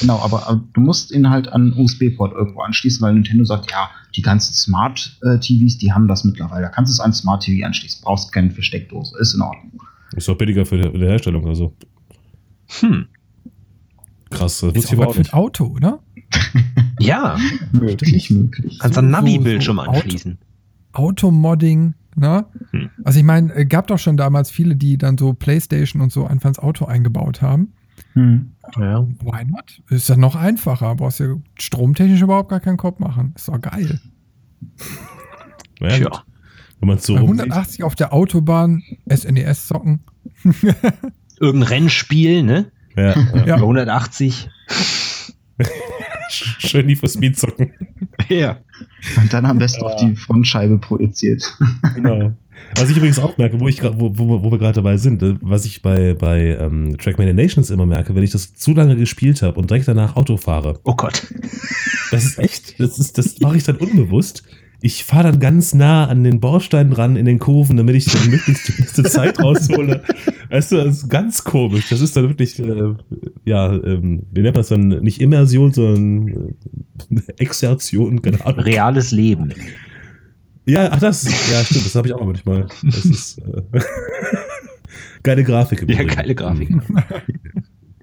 Genau, aber, aber du musst ihn halt an USB-Port irgendwo anschließen, weil Nintendo sagt, ja, die ganzen Smart-TVs, die haben das mittlerweile. Da kannst du es an Smart TV anschließen, brauchst keinen für Steckdose, ist in Ordnung. Ist doch billiger für die, Herstellung oder so. Hm. Krass, das Ist aber was auch für ein nicht. Auto, oder? Ja, Möglich, möglich. kannst So- einen so- Navi-Bildschirm so Auto- anschließen. Automodding, ne? Hm. Also ich meine, äh, gab doch schon damals viele, die dann so Playstation und so einfach ins Auto eingebaut haben. Hm. Ja. Why not? Ist ja noch einfacher. Brauchst ja stromtechnisch überhaupt gar keinen Kopf machen. Ist doch geil. Tja. gut. Wenn man so Bei rumsieht. 180 auf der Autobahn, SNES zocken. Irgendein Rennspiel, ne? Ja, ja. Ja. Bei 180. Schön die for Speed zocken. Ja. Und dann am besten auf die Frontscheibe projiziert. Genau. Was ich übrigens auch merke, wo, ich, wo, wo, wo wir gerade dabei sind, äh, was ich bei, bei ähm, Trackmania Nations immer merke, wenn ich das zu lange gespielt habe und direkt danach Auto fahre, Oh Gott. das ist echt, das, ist, das mache ich dann unbewusst. Ich fahre dann ganz nah an den Bordstein ran in den Kurven, damit ich dann möglichst die beste Zeit raushole. Weißt du, das ist ganz komisch. Das ist dann wirklich, äh, ja, ähm, wie nennt man das dann? Nicht Immersion, sondern äh, Exertion, keine Ahnung. Reales Leben. Ja, ach das, ja stimmt, das habe ich auch manchmal. Das ist äh, geile Grafik im Ja, geile Grafik.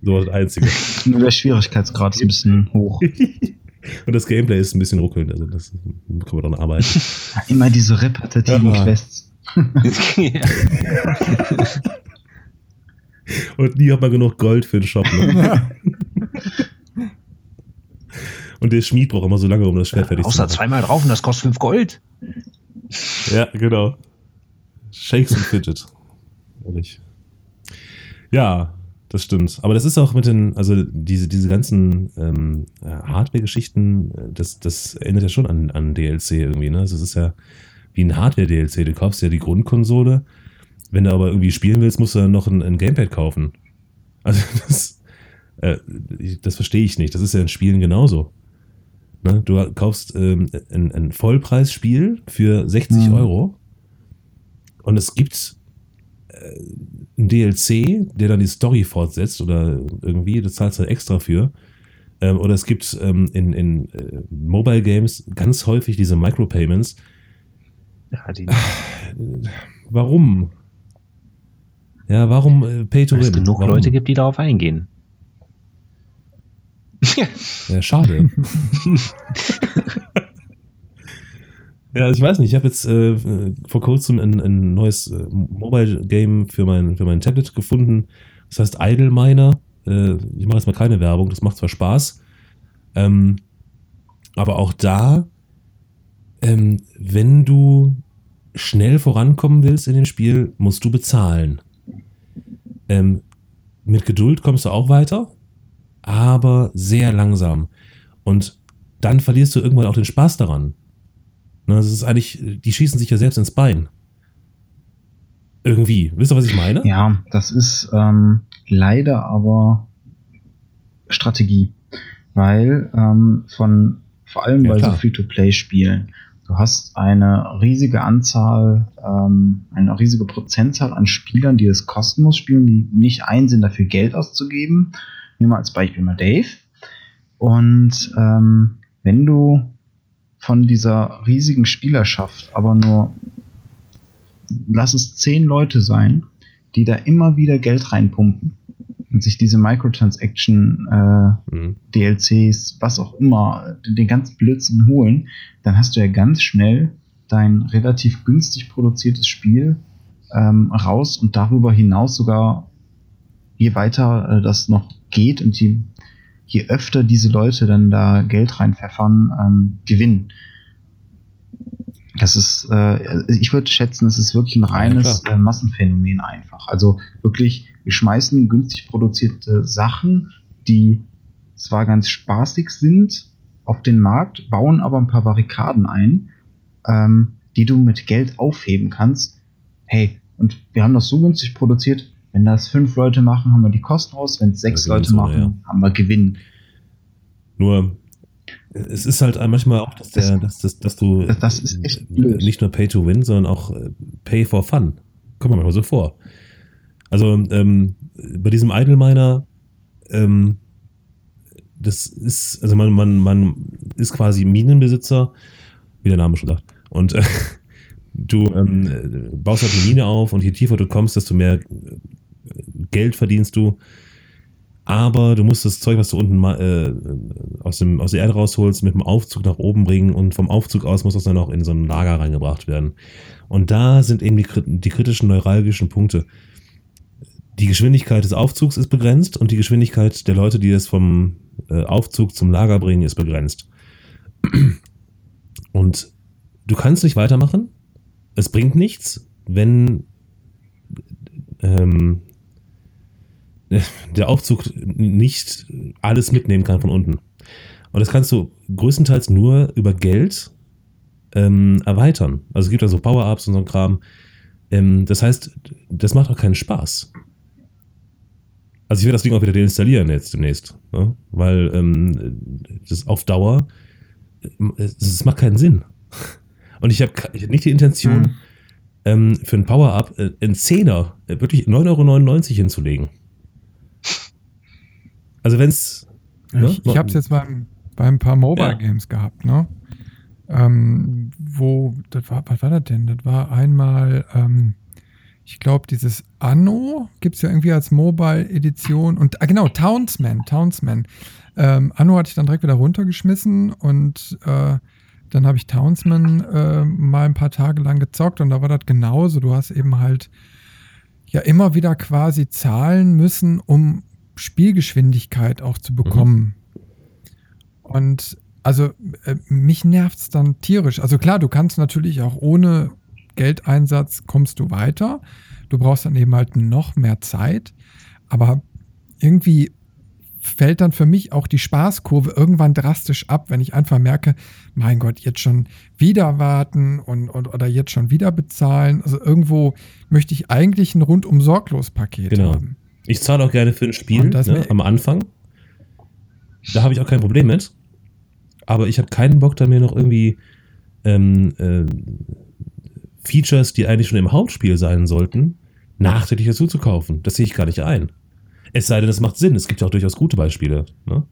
So das Einzige. Nur der Schwierigkeitsgrad ist ein bisschen hoch. Und das Gameplay ist ein bisschen ruckelnd, also das kann man dann arbeiten. Immer diese repetitiven Ja. Quests. ja. Und nie hat man genug Gold für den Shop. Ne? Und der Schmied braucht immer so lange, um das Schwert fertig zu Außer machen. zweimal drauf und das kostet 5 Gold. Ja, genau. Shakes und Fidget. Ehrlich. Ja, das stimmt. Aber das ist auch mit den, also diese, diese ganzen ähm, äh, Hardware-Geschichten, äh, das, das erinnert ja schon an, an DLC irgendwie, ne? Also es ist ja wie ein Hardware-DLC. Du kaufst ja die Grundkonsole. Wenn du aber irgendwie spielen willst, musst du dann noch ein, ein Gamepad kaufen. Also das, äh, das verstehe ich nicht. Das ist ja in Spielen genauso. Ne? Du kaufst ähm, ein, ein Vollpreisspiel für 60 Mhm. Euro und es gibt ein DLC, der dann die Story fortsetzt oder irgendwie, das zahlst du halt extra für. Ähm, oder es gibt ähm, in, in äh, Mobile Games ganz häufig diese Micropayments. Ja, die, Warum? Ja, warum äh, Pay to weil es Win? genug warum? Leute gibt, die darauf eingehen. Ja, schade. ja, ich weiß nicht. Ich habe jetzt äh, vor kurzem ein, ein neues äh, Mobile-Game für mein, für mein Tablet gefunden. Das heißt Idle Miner. Äh, ich mache jetzt mal keine Werbung. Das macht zwar Spaß. Ähm, aber auch da, ähm, wenn du schnell vorankommen willst in dem Spiel, musst du bezahlen. Ähm, mit Geduld kommst du auch weiter, aber sehr langsam. Und dann verlierst du irgendwann auch den Spaß daran. Na, Das ist eigentlich, die schießen sich ja selbst ins Bein. Irgendwie. Wisst ihr, was ich meine? Ja, das ist ähm, leider aber Strategie. Weil ähm, von vor allem Ja, bei so klar. Free-to-Play-Spielen, du hast eine riesige Anzahl, ähm, eine riesige Prozentzahl an Spielern, die es kostenlos spielen, die nicht einsehen, dafür Geld auszugeben. Nehmen wir als Beispiel mal Dave. Und ähm, wenn du von dieser riesigen Spielerschaft aber nur, lass es zehn Leute sein, die da immer wieder Geld reinpumpen und sich diese Microtransaction äh, Mhm. DLCs, was auch immer, den ganzen Blödsinn holen, dann hast du ja ganz schnell dein relativ günstig produziertes Spiel ähm, raus und darüber hinaus sogar, je weiter äh, das noch geht und je, je öfter diese Leute dann da Geld reinpfeffern, ähm, gewinnen. Das ist, äh, ich würde schätzen, es ist wirklich ein reines klar. äh, Massenphänomen einfach. Also wirklich, wir schmeißen günstig produzierte Sachen, die zwar ganz spaßig sind, auf den Markt, bauen aber ein paar Barrikaden ein, ähm, die du mit Geld aufheben kannst. Hey, und wir haben das so günstig produziert, Wenn das fünf Leute machen, haben wir die Kosten raus. Wenn es sechs Leute so, machen, ja. haben wir Gewinn. Nur, es ist halt manchmal auch, dass, der, dass, dass, dass du Das- das ist echt blöd. nicht nur Pay to Win, sondern auch äh, Pay for Fun. Kommt mir manchmal so vor. Also ähm, bei diesem Idle Miner, ähm, das ist, also man, man, man ist quasi Minenbesitzer, wie der Name schon sagt. Und äh, du ähm, äh, baust halt eine Mine auf und je tiefer du kommst, desto mehr Geld verdienst du. Aber du musst das Zeug, was du unten äh, aus, dem, aus der Erde rausholst, mit dem Aufzug nach oben bringen und vom Aufzug aus muss das dann auch in so ein Lager reingebracht werden. Und da sind eben die, die kritischen neuralgischen Punkte. Die Geschwindigkeit des Aufzugs ist begrenzt und die Geschwindigkeit der Leute, die es vom äh, Aufzug zum Lager bringen, ist begrenzt. Und du kannst nicht weitermachen. Es bringt nichts, wenn ähm, der Aufzug nicht alles mitnehmen kann von unten. Und das kannst du größtenteils nur über Geld ähm, erweitern. Also es gibt da so Power-Ups und so ein Kram. Ähm, das heißt, das macht auch keinen Spaß. Also ich werde das Ding auch wieder deinstallieren jetzt demnächst. Ne? Weil ähm, das auf Dauer, es, macht keinen Sinn. Und ich habe hab nicht die Intention, Mhm. für ein Power-Up äh, einen Zehner, äh, wirklich 9,99 Euro hinzulegen. Also wenn es... Ich, ich habe es jetzt beim, bei ein paar Mobile Ja. Games gehabt, ne? Ähm, wo, das war, was war das denn? Das war einmal, ähm, ich glaube, dieses Anno gibt es ja irgendwie als Mobile-Edition und, ah, genau, Townsman, Townsman. Ähm, Anno hatte ich dann direkt wieder runtergeschmissen und äh, dann habe ich Townsman äh, mal ein paar Tage lang gezockt und da war das genauso. Du hast eben halt ja immer wieder quasi zahlen müssen, um Spielgeschwindigkeit auch zu bekommen. Und also äh, mich nervt es dann tierisch. Also klar, du kannst natürlich auch ohne Geldeinsatz kommst du weiter. Du brauchst dann eben halt noch mehr Zeit. Aber irgendwie fällt dann für mich auch die Spaßkurve irgendwann drastisch ab, wenn ich einfach merke, mein Gott, jetzt schon wieder warten und, und oder jetzt schon wieder bezahlen. Also irgendwo möchte ich eigentlich ein rundum sorglos Paket Genau. haben. Ich zahle auch gerne für ein Spiel ne, am Anfang. Da habe ich auch kein Problem mit. Aber ich habe keinen Bock, da mir noch irgendwie ähm, äh, Features, die eigentlich schon im Hauptspiel sein sollten, nachträglich dazu zu kaufen. Das sehe ich gar nicht ein. Es sei denn, es macht Sinn. Es gibt ja auch durchaus gute Beispiele. Ne?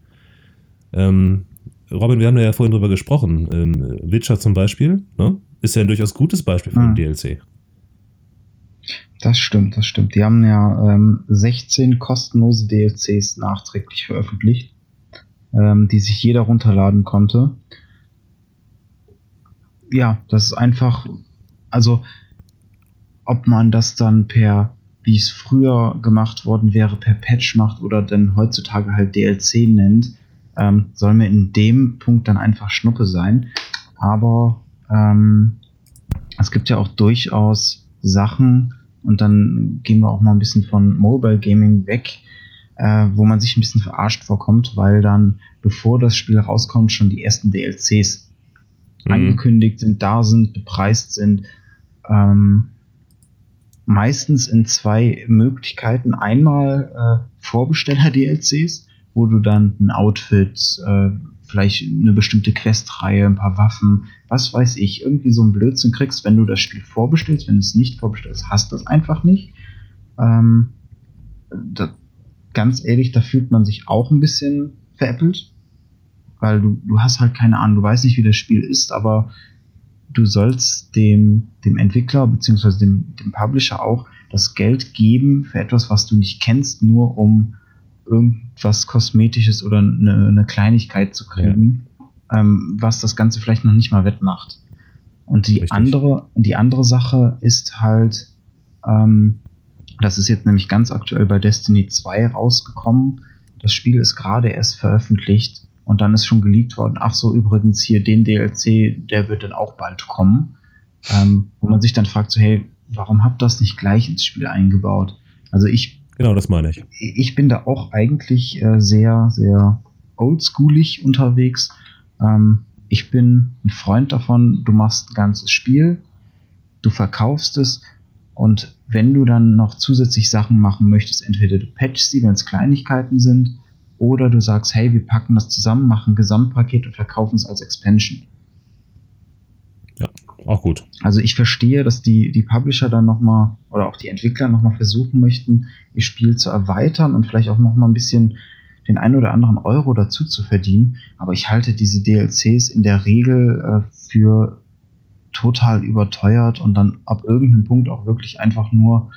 Ähm, Robin, wir haben ja vorhin drüber gesprochen. Ähm, Witcher zum Beispiel ne? ist ja ein durchaus gutes Beispiel für ein Mhm. DLC. Das stimmt, das stimmt. Die haben ja ähm, 16 kostenlose DLCs nachträglich veröffentlicht, ähm, die sich jeder runterladen konnte. Ja, das ist einfach, also ob man das dann per, wie es früher gemacht worden wäre, per Patch macht oder dann heutzutage halt DLC nennt, ähm, soll mir in dem Punkt dann einfach Schnuppe sein. Aber ähm, es gibt ja auch durchaus Sachen, und dann gehen wir auch mal ein bisschen von Mobile Gaming weg, äh, wo man sich ein bisschen verarscht vorkommt, weil dann, bevor das Spiel rauskommt, schon die ersten DLCs Mhm. angekündigt sind, da sind, bepreist sind. Ähm, meistens in zwei Möglichkeiten. Einmal äh, Vorbesteller-DLCs, wo du dann ein Outfit, äh, vielleicht eine bestimmte Questreihe, ein paar Waffen, was weiß ich, irgendwie so einen Blödsinn kriegst, wenn du das Spiel vorbestellst. Wenn du es nicht vorbestellst, hast du es einfach nicht. Ähm, da, ganz ehrlich, da fühlt man sich auch ein bisschen veräppelt, weil du, du hast halt keine Ahnung, du weißt nicht, wie das Spiel ist, aber du sollst dem, dem Entwickler bzw. Dem, dem Publisher auch das Geld geben für etwas, was du nicht kennst, nur um irgendwas Kosmetisches oder eine, eine Kleinigkeit zu kriegen, ähm, was das Ganze vielleicht noch nicht mal wettmacht. Und die Richtig. andere, die andere Sache ist halt, ähm, das ist jetzt nämlich ganz aktuell bei Destiny 2 rausgekommen. Das Spiel ist gerade erst veröffentlicht und dann ist schon geleakt worden. Ach so, übrigens hier den DLC, der wird dann auch bald kommen. Ähm, wo man sich dann fragt, so, hey, warum habt ihr das nicht gleich ins Spiel eingebaut? Also ich Genau, das meine ich. ich bin da auch eigentlich äh, sehr, sehr oldschoolig unterwegs. Ähm, ich bin ein Freund davon, du machst ein ganzes Spiel, du verkaufst es Und wenn du dann noch zusätzlich Sachen machen möchtest, entweder du patchst sie, wenn es Kleinigkeiten sind, oder du sagst, hey, wir packen das zusammen, machen ein Gesamtpaket und verkaufen es als Expansion. Ja, auch gut. Also ich verstehe, dass die, die Publisher dann nochmal oder auch die Entwickler nochmal versuchen möchten, ihr Spiel zu erweitern und vielleicht auch nochmal ein bisschen den einen oder anderen Euro dazu zu verdienen. Aber ich halte diese DLCs in der Regel äh, für total überteuert und dann ab irgendeinem Punkt auch wirklich einfach nur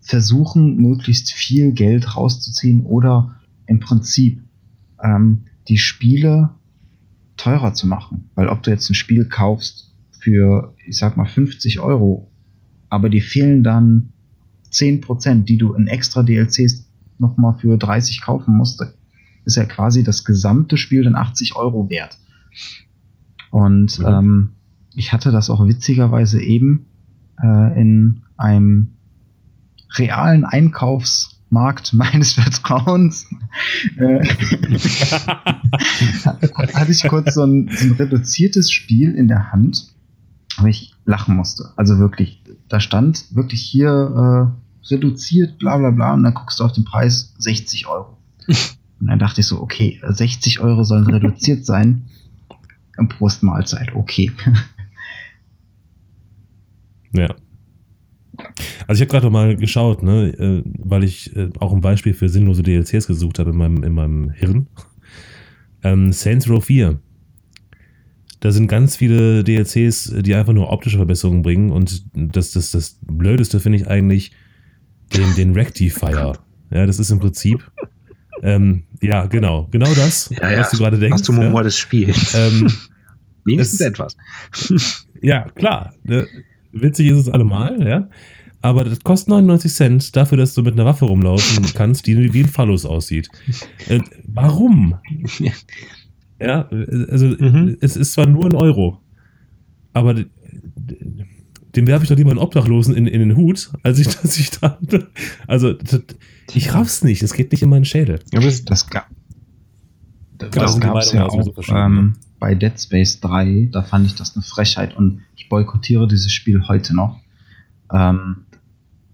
versuchen, möglichst viel Geld rauszuziehen oder im Prinzip ähm, die Spiele teurer zu machen. Weil ob du jetzt ein Spiel kaufst für, ich sag mal, 50 Euro, aber die fehlen dann 10%, die du in extra DLCs nochmal für 30 kaufen musst, ist ja quasi das gesamte Spiel dann 80 Euro wert. Und mhm. ähm, ich hatte das auch witzigerweise eben äh, in einem realen Einkaufsmarkt meines Vertrauens. Äh, hatte ich kurz so ein, so ein reduziertes Spiel in der Hand, aber ich lachen musste. Also wirklich, da stand wirklich hier äh, reduziert, bla bla bla, und dann guckst du auf den Preis 60 Euro. Und dann dachte ich so, okay, 60 Euro sollen reduziert sein. Prost Mahlzeit, okay. Ja. Also ich habe gerade mal geschaut, ne, äh, weil ich äh, auch ein Beispiel für sinnlose DLCs gesucht habe in meinem, in meinem Hirn. Ähm, Saints Row 4. Da sind ganz viele DLCs, die einfach nur optische Verbesserungen bringen und das, das, das Blödeste finde ich eigentlich den, den Rectifier. Ja, das ist im Prinzip ähm, ja, genau, genau das, ja, ja. was du gerade denkst. Hast du Humor ja. des Spiels. Ähm, Wenigstens es, etwas. ja, klar. Ne? Witzig ist es allemal, ja. Aber das kostet 99 Cent dafür, dass du mit einer Waffe rumlaufen kannst, die wie ein Phallus aussieht. Äh, warum? Ja, also mhm. es ist zwar nur ein Euro, aber dem werfe ich doch lieber einen Obdachlosen in, in den Hut, als ich, dass ich da. Also, das, ich raff's nicht, es geht nicht in meinen Schädel. Ja, das, das, gab, das, das gab's ja auch. Ähm, ne? bei Dead Space 3, da fand ich das eine Frechheit und ich boykottiere dieses Spiel heute noch. Ähm,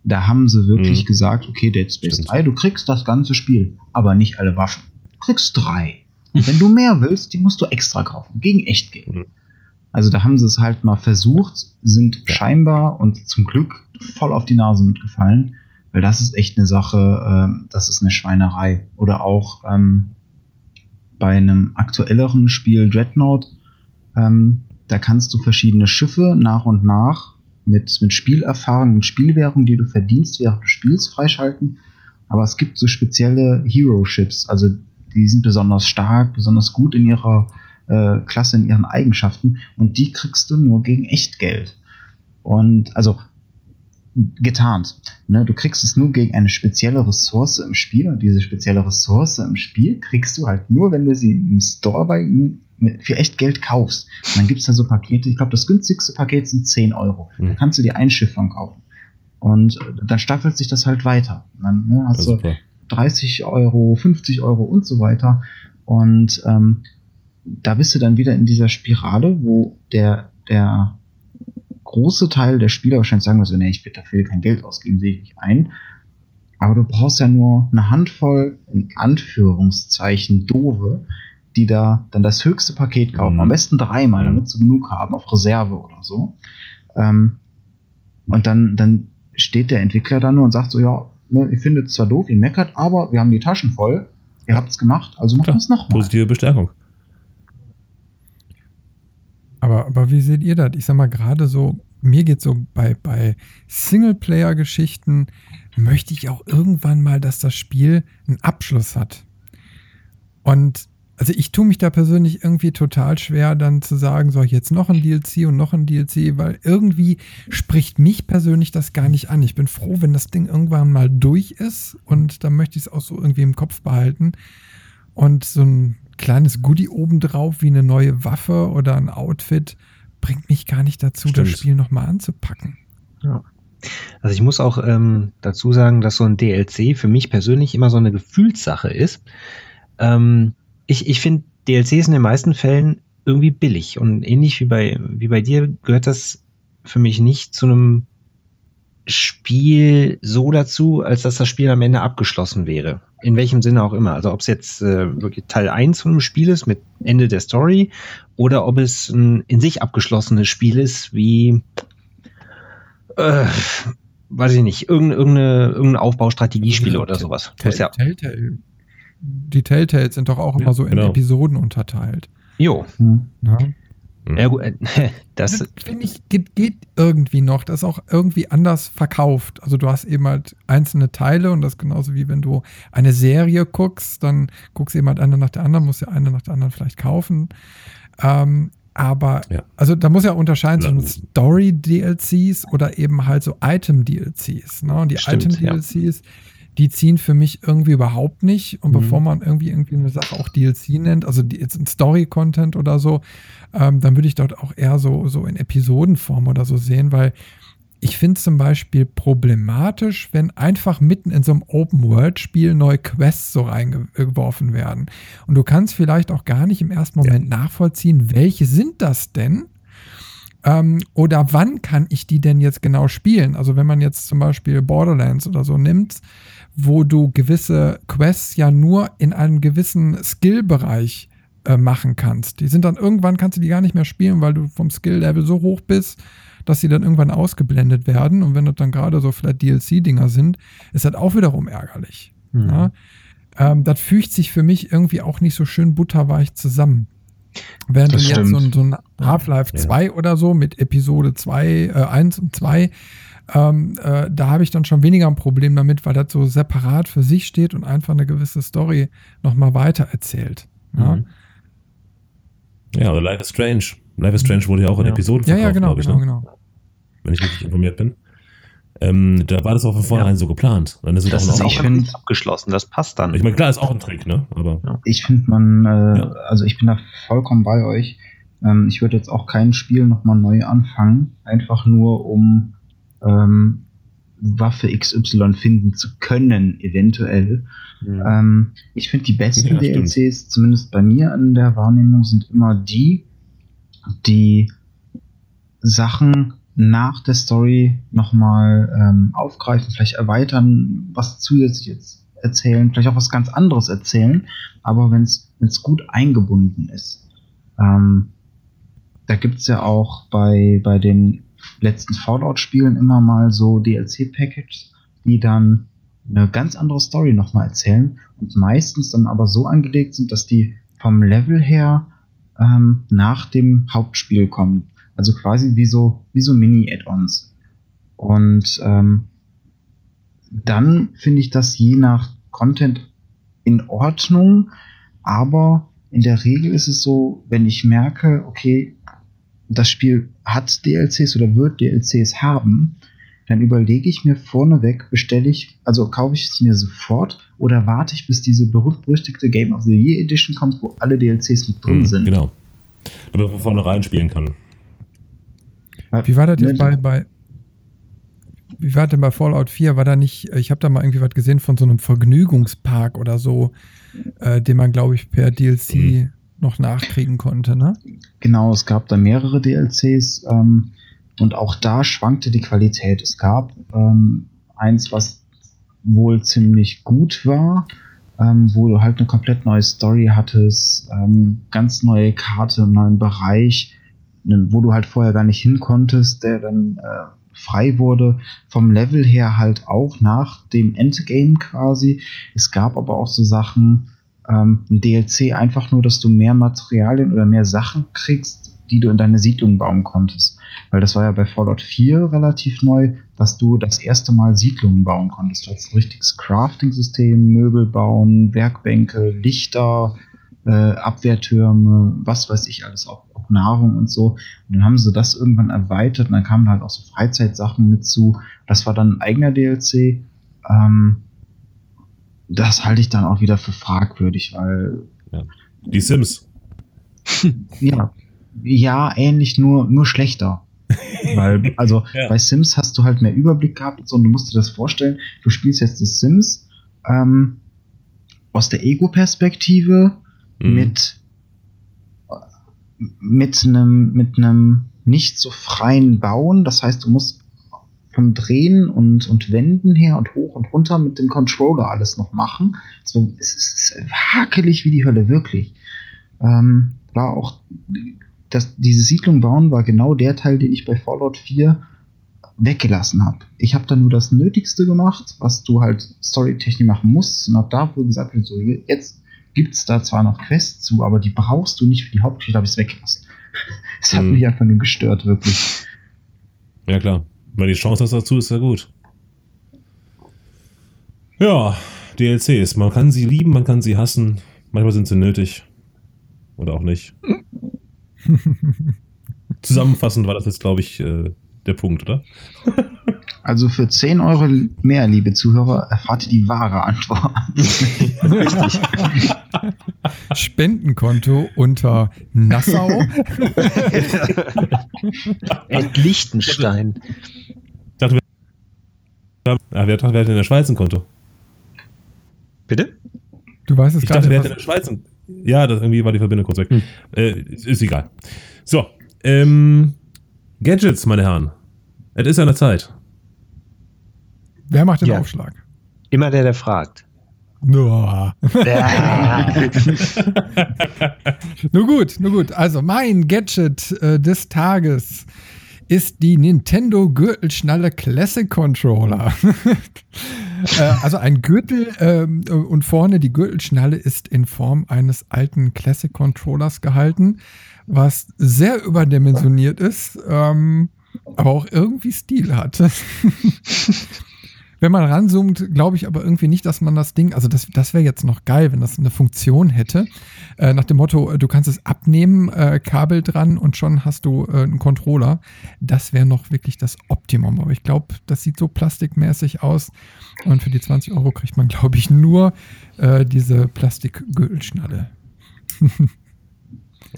da haben sie wirklich mhm. gesagt, okay, Dead Space Stimmt. 3, du kriegst das ganze Spiel, aber nicht alle Waffen. Du kriegst drei. Und wenn du mehr willst, die musst du extra kaufen, gegen Echtgeld. Mhm. Also da haben sie es halt mal versucht, sind scheinbar und zum Glück voll auf die Nase mitgefallen, weil das ist echt eine Sache, äh, das ist eine Schweinerei. Oder auch ähm, bei einem aktuelleren Spiel Dreadnought, ähm, da kannst du verschiedene Schiffe nach und nach mit, mit Spielerfahrung und Spielwährung, die du verdienst während des Spiels, freischalten. Aber es gibt so spezielle Hero-Ships, also die sind besonders stark, besonders gut in ihrer äh, Klasse, in ihren Eigenschaften und die kriegst du nur gegen Echtgeld. Und also getarnt. Ne? Du kriegst es nur gegen eine spezielle Ressource im Spiel und diese spezielle Ressource im Spiel kriegst du halt nur, wenn du sie im Store bei ihm für echt Geld kaufst. Und dann gibt es da so Pakete, ich glaube, das günstigste Paket sind 10 Euro. Mhm. Da kannst du dir ein Schiff von kaufen. Und dann staffelt sich das halt weiter. dann ne, hast du 30 Euro, 50 Euro und so weiter. Und ähm, da bist du dann wieder in dieser Spirale, wo der, der große Teil der Spieler wahrscheinlich sagen, also, nee, ich will dafür kein Geld ausgeben, sehe ich nicht ein. Aber du brauchst ja nur eine Handvoll, in Anführungszeichen, doofe, die da dann das höchste Paket kaufen. Mhm. Am besten dreimal, damit sie genug haben auf Reserve oder so. Ähm, und dann, dann steht der Entwickler da nur und sagt so, ja, ne, ihr findet es zwar doof, ihr meckert, aber wir haben die Taschen voll, ihr habt es gemacht, also wir es nochmal. Positive Bestärkung. Aber, aber wie seht ihr das? Ich sag mal, gerade so, mir geht so bei, bei Singleplayer-Geschichten, möchte ich auch irgendwann mal, dass das Spiel einen Abschluss hat. Und also ich tue mich da persönlich irgendwie total schwer, dann zu sagen, so jetzt noch ein DLC und noch ein DLC, weil irgendwie spricht mich persönlich das gar nicht an. Ich bin froh, wenn das Ding irgendwann mal durch ist und dann möchte ich es auch so irgendwie im Kopf behalten. Und so ein kleines Goodie obendrauf wie eine neue Waffe oder ein Outfit bringt mich gar nicht dazu, Stimmt. das Spiel nochmal anzupacken. Ja. Also ich muss auch ähm, dazu sagen, dass so ein DLC für mich persönlich immer so eine Gefühlssache ist. Ähm, ich ich finde DLCs in den meisten Fällen irgendwie billig und ähnlich wie bei, wie bei dir gehört das für mich nicht zu einem Spiel so dazu, als dass das Spiel am Ende abgeschlossen wäre. In welchem Sinne auch immer. Also ob es jetzt äh, wirklich Teil 1 von einem Spiel ist mit Ende der Story oder ob es ein in sich abgeschlossenes Spiel ist, wie äh, weiß ich nicht, irgendeine, irgendeine, irgendein Aufbaustrategiespiele oder sowas. Tell, ja, Telltale. Die Telltales sind doch auch immer so in genau. Episoden unterteilt. jo. Ne? Ja, gut, äh, das, Das finde ich geht, geht irgendwie noch. Das ist auch irgendwie anders verkauft. Also du hast eben halt einzelne Teile und das ist genauso wie wenn du eine Serie guckst, dann guckst du eben halt eine nach der anderen, musst ja eine nach der anderen vielleicht kaufen. Ähm, aber Ja. also da muss ja unterscheiden Ja. zwischen Story-DLCs oder eben halt so Item-DLCs. Ne? Und die Stimmt, Item-DLCs, die ziehen für mich irgendwie überhaupt nicht. Und Mhm. bevor man irgendwie, irgendwie eine Sache auch DLC nennt, also die, jetzt ein Story-Content oder so, ähm, dann würde ich dort auch eher so, so in Episodenform oder so sehen, weil ich finde es zum Beispiel problematisch, wenn einfach mitten in so einem Open-World-Spiel neue Quests so reingeworfen werden. Und du kannst vielleicht auch gar nicht im ersten Moment nachvollziehen, welche sind das denn? Ähm, oder wann kann ich die denn jetzt genau spielen? Also wenn man jetzt zum Beispiel Borderlands oder so nimmt, wo du gewisse Quests ja nur in einem gewissen Skill-Bereich äh, machen kannst. Die sind dann irgendwann, kannst du die gar nicht mehr spielen, weil du vom Skill-Level so hoch bist, dass sie dann irgendwann ausgeblendet werden. Und wenn das dann gerade so vielleicht DLC-Dinger sind, ist das auch wiederum ärgerlich. Mhm. Ja? Ähm, das fügt sich für mich irgendwie auch nicht so schön butterweich zusammen. Während Das du jetzt so so ein Half-Life Ja. 2 oder so mit Episode 2, äh, 1 und 2, ähm, äh, da habe ich dann schon weniger ein Problem damit, weil das so separat für sich steht und einfach eine gewisse Story nochmal weiter erzählt. Ja? Mhm. Ja, oder Life is Strange. Life is Strange wurde ja auch in Ja. Episoden ja, verkauft, ja, genau, glaub ich, genau, ne? genau. wenn ich richtig informiert bin. Ähm, da war das auch von vornherein so geplant. Dann ist es das auch ist noch auch ich find- abgeschlossen. Das passt dann. Ich meine, klar, ist auch ein Trick, ne? Aber Ich finde man, äh, Ja. also ich bin da vollkommen bei euch. Ähm, ich würde jetzt auch kein Spiel nochmal neu anfangen, einfach nur um ähm, Waffe XY finden zu können, eventuell. Mhm. Ähm, ich finde die besten Ja. DLCs, zumindest bei mir in der Wahrnehmung, sind immer die, die Sachen nach der Story nochmal ähm, aufgreifen, vielleicht erweitern, was zusätzliches erzählen, vielleicht auch was ganz anderes erzählen, aber wenn es gut eingebunden ist. Ähm, da gibt's ja auch bei, bei den letzten Fallout-Spielen immer mal so DLC-Packages, die dann eine ganz andere Story nochmal erzählen und meistens dann aber so angelegt sind, dass die vom Level her ähm, nach dem Hauptspiel kommen. Also quasi wie so, wie so Mini-Add-ons. Und ähm, dann finde ich das je nach Content in Ordnung, aber in der Regel ist es so, wenn ich merke, okay, das Spiel hat DLCs oder wird DLCs haben, dann überlege ich mir vorneweg, bestelle ich, also kaufe ich es mir sofort oder warte ich, bis diese berühmt-berüchtigte Game of the Year Edition kommt, wo alle DLCs mit drin Mhm, sind. Genau. Damit man von vornherein spielen kann. Wie war das jetzt Ne, bei, bei wie war denn bei Fallout 4? War da nicht, ich habe da mal irgendwie was gesehen von so einem Vergnügungspark oder so, äh, den man, glaube ich, per DLC Mhm. Noch nachkriegen konnte, ne? Genau, es gab da mehrere DLCs ähm, und auch da schwankte die Qualität. Es gab ähm, eins, was wohl ziemlich gut war, ähm, wo du halt eine komplett neue Story hattest, ähm, ganz neue Karte, einen neuen Bereich, wo du halt vorher gar nicht hin konntest, der dann äh, frei wurde, vom Level her halt auch nach dem Endgame quasi. Es gab aber auch so Sachen, ähm, ein DLC einfach nur, dass du mehr Materialien oder mehr Sachen kriegst, die du in deine Siedlung bauen konntest. Weil das war ja bei Fallout 4 relativ neu, dass du das erste Mal Siedlungen bauen konntest. Du hast ein richtiges Crafting-System, Möbel bauen, Werkbänke, Lichter, äh, Abwehrtürme, was weiß ich alles, auch, auch Nahrung und so. Und dann haben sie das irgendwann erweitert und dann kamen halt auch so Freizeitsachen mit zu. Das war dann ein eigener DLC. Ähm, das halte ich dann auch wieder für fragwürdig, weil Die Sims. ja, ja, ähnlich, nur, nur schlechter. Weil, also Ja. bei Sims hast du halt mehr Überblick gehabt und so, und du musst dir das vorstellen, du spielst jetzt das Sims ähm, aus der Ego-Perspektive Mhm. mit mit einem mit einem nicht so freien Bauen. Das heißt, du musst vom Drehen und, und Wenden her und hoch und runter mit dem Controller alles noch machen. So, es ist hakelig wie die Hölle, wirklich. Ähm, war auch, das, diese Siedlung bauen war genau der Teil, den ich bei Fallout 4 weggelassen habe. Ich habe da nur das Nötigste gemacht, was du halt storytechnisch machen musst und habe da wohl gesagt, so, jetzt gibt es da zwar noch Quests zu, aber die brauchst du nicht für die Hauptgeschichte, habe ich es weggelassen. Es hat Mhm. mich einfach nur gestört, wirklich. Ja, klar. Weil die Chance hast dazu ist ja gut. Ja, DLCs. Man kann sie lieben, man kann sie hassen. Manchmal sind sie nötig. Oder auch nicht. Zusammenfassend war das jetzt, glaube ich, äh, der Punkt, oder? Also für 10 Euro mehr, liebe Zuhörer, erfahrt ihr die wahre Antwort. Spendenkonto unter Nassau. Dachte, ja, wer, wer hat in der Schweiz ein Konto? Bitte? Du weißt es Ich gerade. dachte, wer hat in der Schweiz ein Ja, das, irgendwie war die Verbindung kurz weg. Äh, ist, ist egal. So, ähm, Gadgets, meine Herren. Es ist an der Zeit. Wer macht den Ja. Aufschlag? Immer der, der fragt. Nur. Ja. Nur gut, nur gut. Also mein Gadget äh, des Tages ist die Nintendo Gürtelschnalle Classic Controller. äh, also ein Gürtel ähm, und vorne die Gürtelschnalle ist in Form eines alten Classic Controllers gehalten, was sehr überdimensioniert ist, ähm, aber auch irgendwie Stil hat. Wenn man ranzoomt, glaube ich aber irgendwie nicht, dass man das Ding, also das, das wäre jetzt noch geil, wenn das eine Funktion hätte. Äh, nach dem Motto, äh, du kannst es abnehmen, äh, Kabel dran und schon hast du äh, einen Controller. Das wäre noch wirklich das Optimum. Aber ich glaube, das sieht so plastikmäßig aus. Und für die 20 Euro kriegt man, glaube ich, nur äh, diese Plastikgürtelschnalle.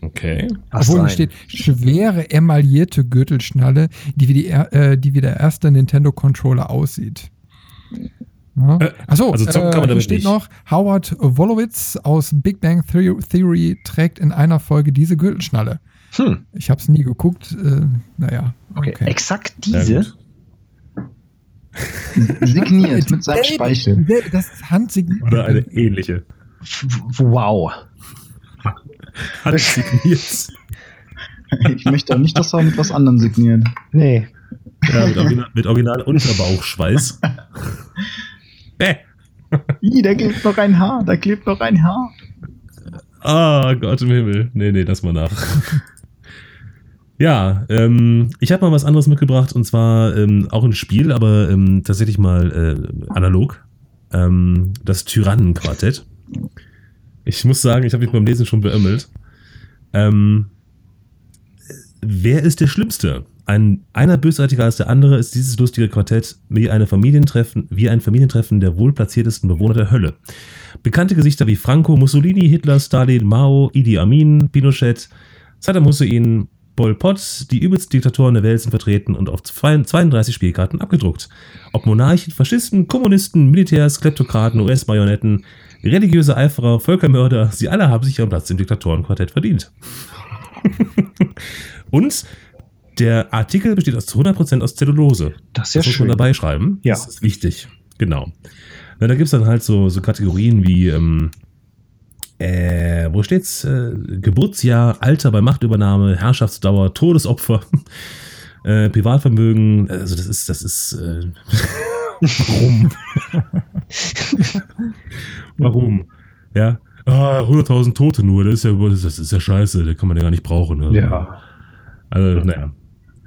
Okay. Was Obwohl hier steht, schwere emaillierte Gürtelschnalle, die wie, die, äh, die wie der erste Nintendo-Controller aussieht. Ja. Äh, Achso, also zocken äh, kann man hier damit steht nicht. noch, Howard Wolowitz aus Big Bang Theory, trägt in einer Folge diese Gürtelschnalle. Hm. Ich habe es nie geguckt. Äh, naja, Okay. okay. Exakt diese. Signiert mit seinem Speichel. Das ist handsigniert. Oder eine ähnliche. Wow. Hat signiert. Ich möchte auch nicht, dass er mit was anderem signiert. Nee. Ja, mit Original, mit Original Unterbauchschweiß. Bäh. Ih, da klebt noch ein Haar, da klebt noch ein Haar. Ah, Gott im Himmel. Nee, nee, das mal nach. Ja, ähm, ich habe mal was anderes mitgebracht und zwar ähm, auch ein Spiel, aber ähm, tatsächlich mal äh, analog. Ähm, das Tyrannenquartett. Ich muss sagen, ich habe mich beim Lesen schon beömmelt. Ähm, wer ist der Schlimmste? Ein, einer bösartiger als der andere ist dieses lustige Quartett wie, eine Familientreffen, wie ein Familientreffen der wohlplatziertesten Bewohner der Hölle. Bekannte Gesichter wie Franco, Mussolini, Hitler, Stalin, Mao, Idi Amin, Pinochet, Saddam Hussein, Pol Pot, die übelsten Diktatoren der Welt sind vertreten und auf 32 Spielkarten abgedruckt. Ob Monarchen, Faschisten, Kommunisten, Militärs, Kleptokraten, US-Marionetten, religiöse Eiferer, Völkermörder, sie alle haben sich ihren Platz im Diktatorenquartett verdient. und der Artikel besteht aus 100% aus Zellulose. Das ist ja Das muss man schön. dabei schreiben. Ja. Das ist wichtig. Genau. Na, da gibt es dann halt so, so Kategorien wie, ähm, äh, wo steht's? Äh, Geburtsjahr, Alter bei Machtübernahme, Herrschaftsdauer, Todesopfer, äh, Privatvermögen. Also das ist, das ist, äh, warum? warum? Ja. Ah, 100.000 Tote nur, das ist ja, das ist ja scheiße, den kann man ja gar nicht brauchen. Ne? Ja. Also, naja.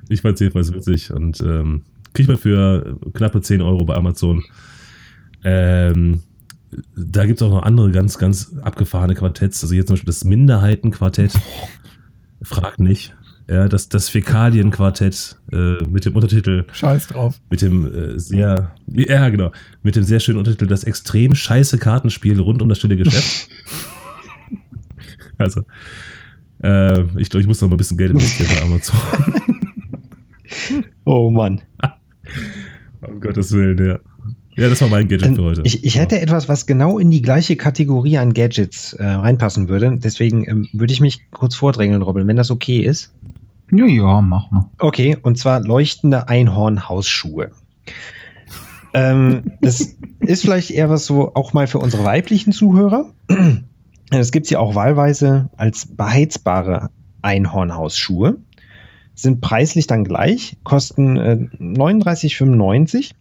Ich fand es jedenfalls witzig und ähm, kriegt man für knappe 10 Euro bei Amazon. Ähm, da gibt es auch noch andere ganz, ganz abgefahrene Quartetts. Also hier zum Beispiel das Minderheitenquartett. Fragt nicht. Ja, das, das Fäkalienquartett äh, mit dem Untertitel, Scheiß drauf. mit dem äh, sehr, ja genau, mit dem sehr schönen Untertitel Das extrem scheiße Kartenspiel rund um das stille Geschäft. also, äh, ich glaube, ich muss noch mal ein bisschen Geld investieren bei Amazon. Oh Mann. Um Gottes Willen, ja. Ja, das war mein Gadget für heute. Ich, ich hätte etwas, was genau in die gleiche Kategorie an Gadgets äh, reinpassen würde. Deswegen ähm, würde ich mich kurz vordrängeln, Robin, wenn das okay ist. Ja, ja, mach mal. Okay, und zwar leuchtende Einhornhausschuhe. Ähm, das ist vielleicht eher was so auch mal für unsere weiblichen Zuhörer. Es gibt sie auch wahlweise als beheizbare Einhornhausschuhe. Sind preislich dann gleich, kosten äh, 39,95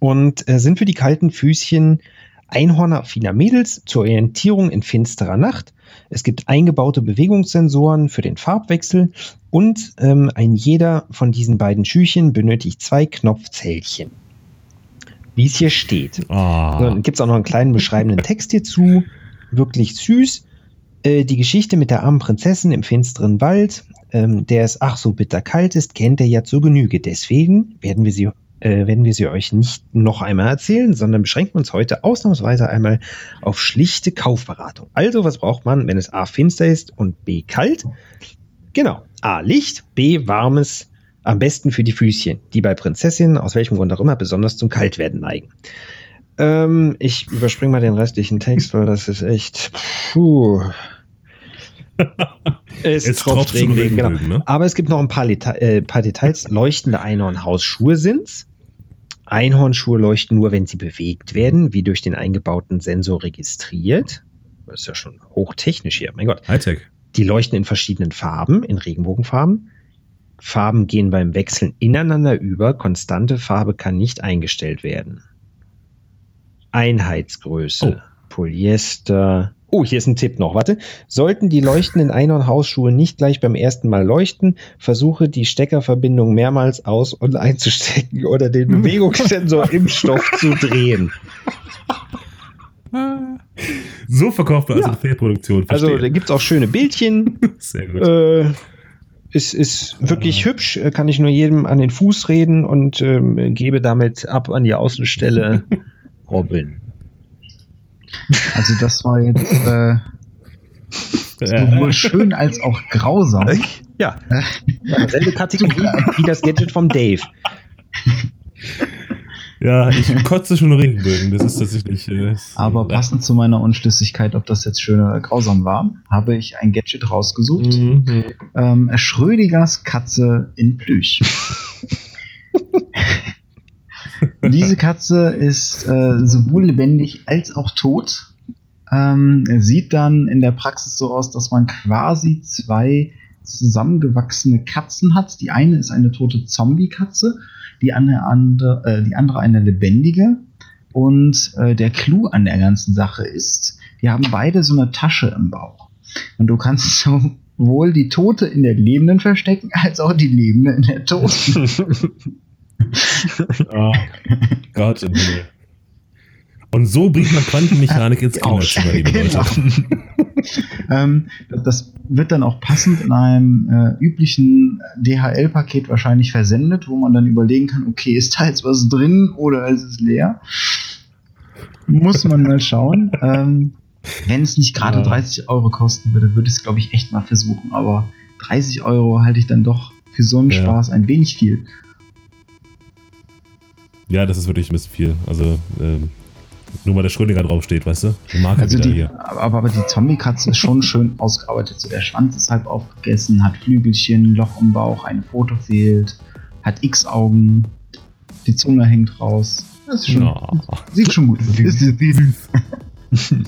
und äh, sind für die kalten Füßchen einhornaffiner Mädels zur Orientierung in finsterer Nacht. Es gibt eingebaute Bewegungssensoren für den Farbwechsel und ähm, ein jeder von diesen beiden Schüchen benötigt zwei Knopfzählchen. Wie es hier steht. So, dann gibt es auch noch einen kleinen beschreibenden Text hierzu. Wirklich süß. Äh, die Geschichte mit der armen Prinzessin im finsteren Wald, ähm, der es ach so bitter kalt ist, kennt er ja zur Genüge. Deswegen werden wir sie äh, werden wir sie euch nicht noch einmal erzählen, sondern beschränken uns heute ausnahmsweise einmal auf schlichte Kaufberatung. Also, was braucht man, wenn es A finster ist und B kalt? Genau. A Licht, B warmes, am besten für die Füßchen, die bei Prinzessinnen, aus welchem Grund auch immer, besonders zum Kaltwerden neigen. Ähm, ich überspringe mal den restlichen Text, weil das ist echt. Puh. Es, Es tropft tropft Regen, zum Regen, genau. Regenbögen, ne? Aber es gibt noch ein paar, Leta äh, paar Details. Leuchtende Einhornhausschuhe sind's. Einhornschuhe leuchten nur, wenn sie bewegt werden, wie durch den eingebauten Sensor registriert. Das ist ja schon hochtechnisch hier, mein Gott. Hightech. Die leuchten in verschiedenen Farben, in Regenbogenfarben. Farben gehen beim Wechseln ineinander über. Konstante Farbe kann nicht eingestellt werden. Einheitsgröße. Polyester. Oh, hier ist ein Tipp noch. Warte. Sollten die leuchtenden Einhornhausschuhe nicht gleich beim ersten Mal leuchten, versuche die Steckerverbindung mehrmals aus- und einzustecken oder den Bewegungssensor im Stoff zu drehen. So verkauft man also Ja. eine Fehlproduktion. Also, da gibt es auch schöne Bildchen. Sehr gut. Äh, ist, ist wirklich hübsch, äh, kann ich nur jedem an den Fuß reden und ähm, gebe damit ab an die Außenstelle Robin. Also das war jetzt äh, sowohl schön als auch grausam. Ja, selbe Kategorie wie das Gadget vom Dave. Ja, ich kotze schon Regenbögen. Das ist tatsächlich. Äh, Aber passend zu meiner Unschlüssigkeit, ob das jetzt schön oder grausam war, habe ich ein Gadget rausgesucht. Mhm. Ähm, Schrödigers Katze in Plüsch. Diese Katze ist äh, sowohl lebendig als auch tot. Ähm, sieht dann in der Praxis so aus, dass man quasi zwei zusammengewachsene Katzen hat. Die eine ist eine tote Zombie-Katze, die andere, äh, die andere eine lebendige. Und äh, der Clou an der ganzen Sache ist, die haben beide so eine Tasche im Bauch. Und du kannst sowohl die Tote in der Lebenden verstecken, als auch die Lebende in der Toten. Oh Gott im Himmel. Und so bringt man Quantenmechanik ins Kinderzimmer, liebe Leute. ähm, das wird dann auch passend in einem äh, üblichen DHL-Paket wahrscheinlich versendet, wo man dann überlegen kann, okay, ist da jetzt was drin oder ist es leer? Muss man mal schauen. Ähm, wenn es nicht gerade Ja. 30 Euro kosten würde, würde ich es, glaube ich, echt mal versuchen. Aber 30 Euro halte ich dann doch für so einen Ja. Spaß ein wenig viel. Ja, das ist wirklich ein bisschen viel. Also, ähm, nur weil der Schrödinger draufsteht, weißt du? Die Marke Also wieder die, hier. aber, aber die Zombie-Katze ist schon schön ausgearbeitet. So der Schwanz ist halb aufgegessen, hat Flügelchen, Loch im Bauch, ein Foto fehlt, hat X-Augen, die Zunge hängt raus. Das ist schon, Ja. sieht schon gut aus. Ist süß.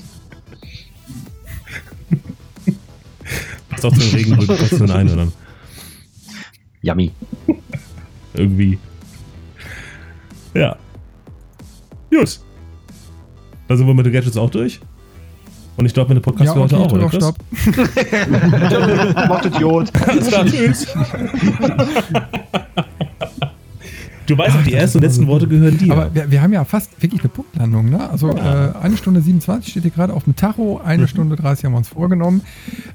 Passt auch zu den zu den Einhörnern. Yummy. Irgendwie. Ja. Gut. Dann sind wir mit den Gadgets auch durch. Und ich glaube, mit dem Podcast Ja, für heute auch, oder? Stopp. Macht Idiot. Tschüss. Du weißt auch, die ersten und letzten Worte gehören dir. Aber wir, wir haben ja fast wirklich eine Punktlandung, ne? Also äh, eine Stunde 27 steht hier gerade auf dem Tacho, eine Stunde 30 haben wir uns vorgenommen.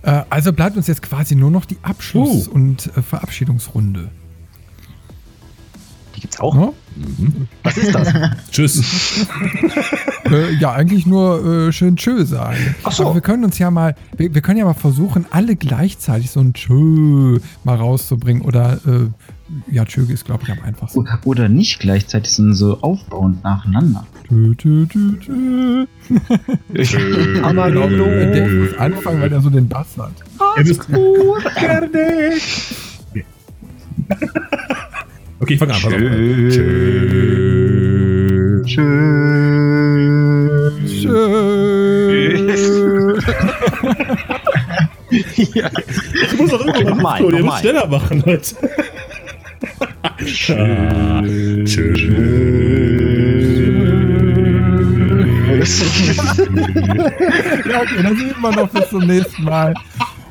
Äh, also bleibt uns jetzt quasi nur noch die Abschluss- Oh. und äh, Verabschiedungsrunde. Auch. Ne? Was ist das? Tschüss. äh, ja, eigentlich nur äh, schön Tschö sagen. Ach so. Aber wir können uns ja mal, wir, wir können ja mal versuchen, alle gleichzeitig so ein Tschö mal rauszubringen. Oder äh, ja, Tschö ist, glaube ich, am einfachsten. Oder- Oder nicht gleichzeitig, sondern so aufbauend nacheinander. Tschö, tschö, tschö. Amarillo. Genau, der muss anfangen, weil er so den Bass hat. Ihr müsst- Okay, ich fange an. pass auf. ja. Du musst doch Okay, irgendwann nochmal, Flo, der muss nochmal. schneller machen, Leute. Ah, Ja, okay, dann sieht man noch bis zum nächsten Mal.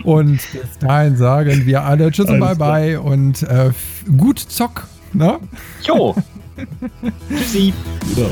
Und bis dahin sagen wir alle Tschüss und Alles Bye Bye und äh, gut Zock. Ne? Jo. Tschüssi. So.